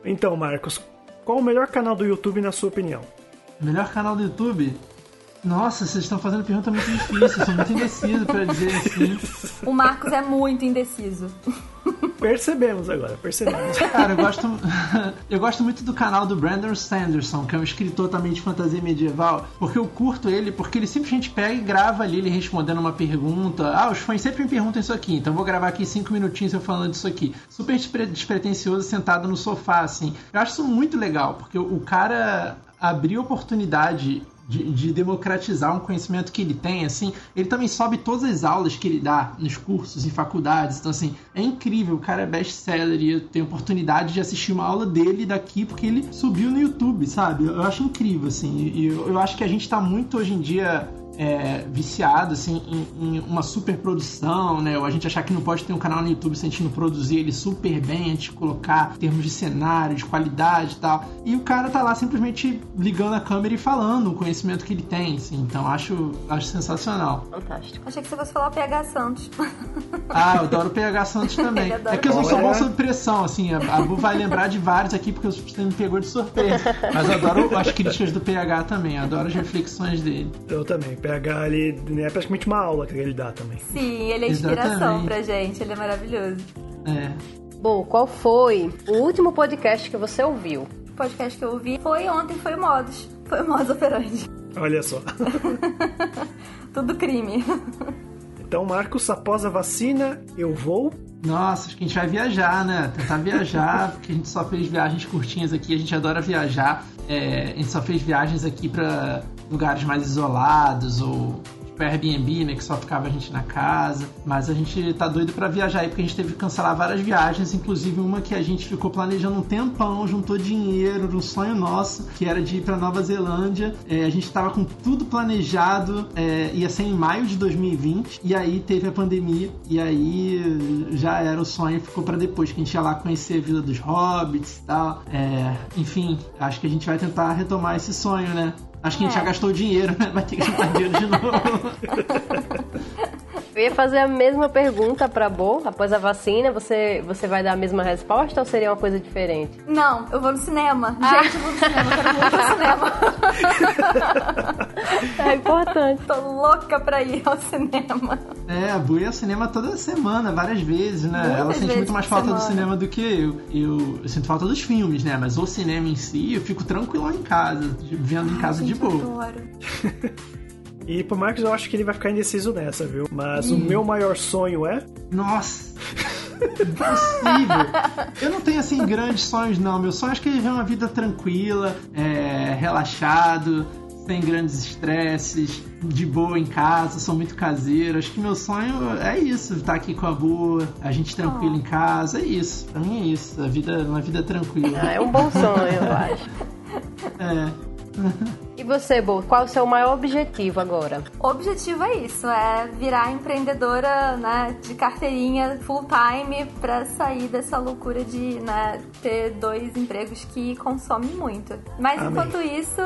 B: Então, Marcos, qual o melhor canal do YouTube na sua opinião?
E: Melhor canal do YouTube? Nossa, vocês estão fazendo pergunta muito difícil, sou muito indeciso pra dizer assim.
D: O Marcos é muito indeciso.
B: Percebemos agora, percebemos.
E: Cara, eu gosto, eu gosto muito do canal do Brandon Sanderson, que é um escritor também de fantasia medieval, porque eu curto ele, porque ele simplesmente pega e grava ali ele respondendo uma pergunta. Ah, os fãs sempre me perguntam isso aqui, então vou gravar aqui cinco minutinhos eu falando disso aqui. Super despretensioso, sentado no sofá, assim. Eu acho isso muito legal, porque o cara abriu oportunidade de, de, democratizar um conhecimento que ele tem, assim, ele também sobe todas as aulas que ele dá nos cursos, em faculdades, então assim, é incrível, o cara é best-seller e eu tenho oportunidade de assistir uma aula dele daqui porque ele subiu no YouTube, sabe? Eu acho incrível, assim, e eu, eu acho que a gente tá muito hoje em dia é, viciado assim, em, em, uma super produção, né? Ou a gente achar que não pode ter um canal no YouTube sentindo produzir ele super bem antes de colocar termos de cenário, de qualidade e tal. E o cara tá lá simplesmente ligando a câmera e falando o conhecimento que ele tem, assim. Então acho, acho sensacional.
C: Fantástico.
D: Achei que você fosse falar o PH Santos.
E: Ah, eu adoro o PH Santos também. é que eu não sou bom sob pressão, assim. A Bu vai lembrar de vários aqui porque você me pegou de surpresa. Mas eu adoro as críticas do PH também, adoro as reflexões dele.
B: Eu também. PH, ele é praticamente uma aula que ele dá também.
D: Sim, ele é inspiração Exatamente. pra gente, ele é maravilhoso.
E: É.
C: Bom, qual foi o último podcast que você ouviu?
D: O podcast que eu ouvi foi ontem, foi o Modus. Foi o Modus Operandi.
B: Olha só.
D: Tudo crime.
B: Então, Marcos, após a vacina, eu vou.
E: Nossa, acho que a gente vai viajar, né? Tentar viajar, porque a gente só fez viagens curtinhas aqui, a gente adora viajar. É, a gente só fez viagens aqui para lugares mais isolados ou tipo Airbnb, né, que só ficava a gente na casa. Mas a gente tá doido para viajar aí porque a gente teve que cancelar várias viagens, inclusive uma que a gente ficou planejando um tempão, juntou dinheiro, um sonho nosso, que era de ir para Nova Zelândia. É, a gente tava com tudo planejado, é, ia ser em maio de 2020 e aí teve a pandemia e aí já era o sonho, ficou para depois que a gente ia lá conhecer a Vila dos Hobbits e tal. É, enfim, acho que a gente vai tentar retomar esse sonho, né? Acho que a gente já é. gastou dinheiro, né? Vai ter que juntar dinheiro de novo.
C: Eu ia fazer a mesma pergunta pra Bo. Após a vacina, você, você vai dar a mesma resposta ou seria uma coisa diferente?
D: Não, eu vou no cinema. Ah. Gente, eu vou no cinema. Eu quero muito cinema.
C: É importante.
D: Tô louca pra ir ao cinema.
E: É, a Bo ia ao cinema toda semana, várias vezes, né? Muitas Ela sente muito mais falta semana. do cinema do que eu. eu. Eu sinto falta dos filmes, né? Mas o cinema em si, eu fico tranquilo em casa, vendo em casa
D: Ai,
E: de boa. Eu
D: adoro.
B: E pro Marcos eu acho que ele vai ficar indeciso nessa, viu? Mas hum. o meu maior sonho é.
E: Nossa! Impossível! Eu não tenho assim grandes sonhos, não. Meu sonho é que viver uma vida tranquila, é, relaxado, sem grandes estresses, de boa em casa, sou muito caseiro. Acho que meu sonho é isso, estar aqui com a boa, a gente tranquilo oh. em casa, é isso. Pra mim é isso, a vida, uma vida tranquila.
C: Ah, é um bom sonho, eu acho.
E: É.
C: E você, Bo, qual é o seu maior objetivo agora?
D: O objetivo é isso, é virar empreendedora, né, de carteirinha full time para sair dessa loucura de, né, ter dois empregos que consomem muito. Mas Amém. enquanto isso,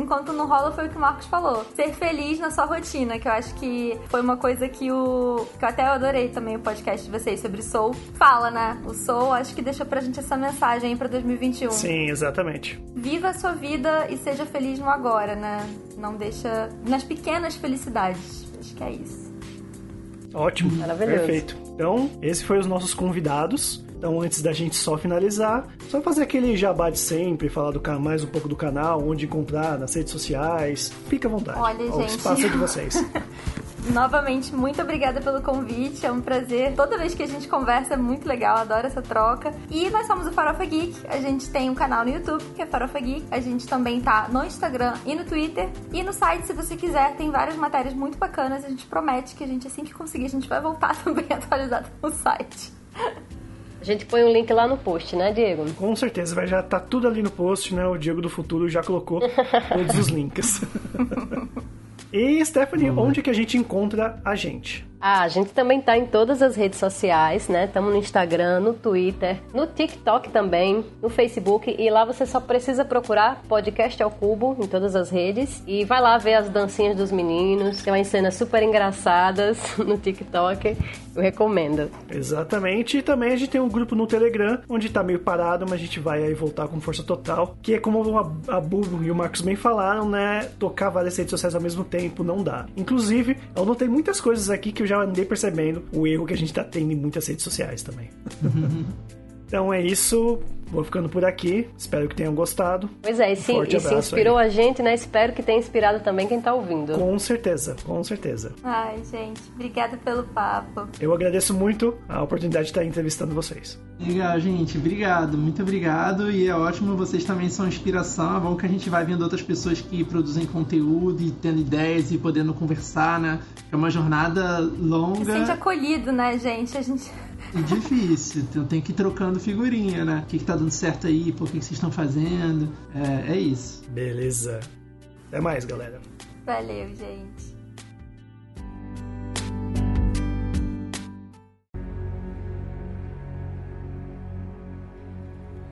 D: enquanto não rola foi o que o Marcos falou, ser feliz na sua rotina, que eu acho que foi uma coisa que o que eu até adorei também o podcast de vocês sobre Soul fala, né? O Soul acho que deixa pra gente essa mensagem aí para 2021.
B: Sim, exatamente.
D: Viva a sua vida e seja feliz no agora, né? Não deixa. nas pequenas felicidades. Acho que é isso.
B: Ótimo. Maravilhoso. Perfeito. Então, esses foram os nossos convidados. Então, antes da gente só finalizar, só fazer aquele jabá de sempre, falar do mais um pouco do canal, onde encontrar nas redes sociais. Fica à vontade.
D: Olha,
B: o
D: gente.
B: espaço é de vocês.
D: Novamente, muito obrigada pelo convite. É um prazer. Toda vez que a gente conversa é muito legal, adoro essa troca. E nós somos o Farofa Geek. A gente tem um canal no YouTube, que é Farofa Geek. A gente também tá no Instagram e no Twitter. E no site, se você quiser, tem várias matérias muito bacanas. A gente promete que a gente, assim que conseguir, a gente vai voltar também atualizado no site.
C: A gente põe um link lá no post, né, Diego?
B: Com certeza, vai já tá tudo ali no post, né? O Diego do Futuro já colocou todos os links. e Stephanie, onde que a gente encontra a gente?
C: Ah, a gente também tá em todas as redes sociais, né? Estamos no Instagram, no Twitter, no TikTok também, no Facebook e lá você só precisa procurar Podcast ao Cubo em todas as redes e vai lá ver as dancinhas dos meninos, tem umas cenas super engraçadas no TikTok. Eu recomendo.
B: Exatamente. E também a gente tem um grupo no Telegram, onde tá meio parado, mas a gente vai aí voltar com força total. Que é como a, Bubo e o Marcos bem falaram, né? Tocar várias redes sociais ao mesmo tempo não dá. Inclusive, eu notei muitas coisas aqui que eu já andei percebendo o erro que a gente tá tendo em muitas redes sociais também. então é isso. Vou ficando por aqui. Espero que tenham gostado.
C: Pois é, e se,
B: Forte
C: e se
B: abraço
C: inspirou
B: aí.
C: a gente, né? Espero que tenha inspirado também quem tá ouvindo.
B: Com certeza, com certeza.
D: Ai, gente, obrigada pelo papo.
B: Eu agradeço muito a oportunidade de estar entrevistando vocês.
E: Legal, gente. Obrigado, muito obrigado. E é ótimo, vocês também são inspiração. É bom que a gente vai vendo outras pessoas que produzem conteúdo e tendo ideias e podendo conversar, né? É uma jornada
D: Se
E: longa
D: sente acolhido, né, gente? A gente.
E: E difícil. Então tem que ir trocando figurinha, né? O que, que tá dando certo aí? Por que, que vocês estão fazendo? É, é isso.
B: Beleza. Até mais, galera.
D: Valeu, gente.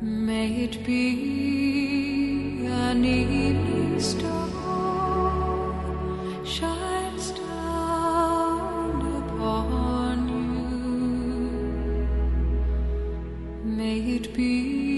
F: May it be an evening star it be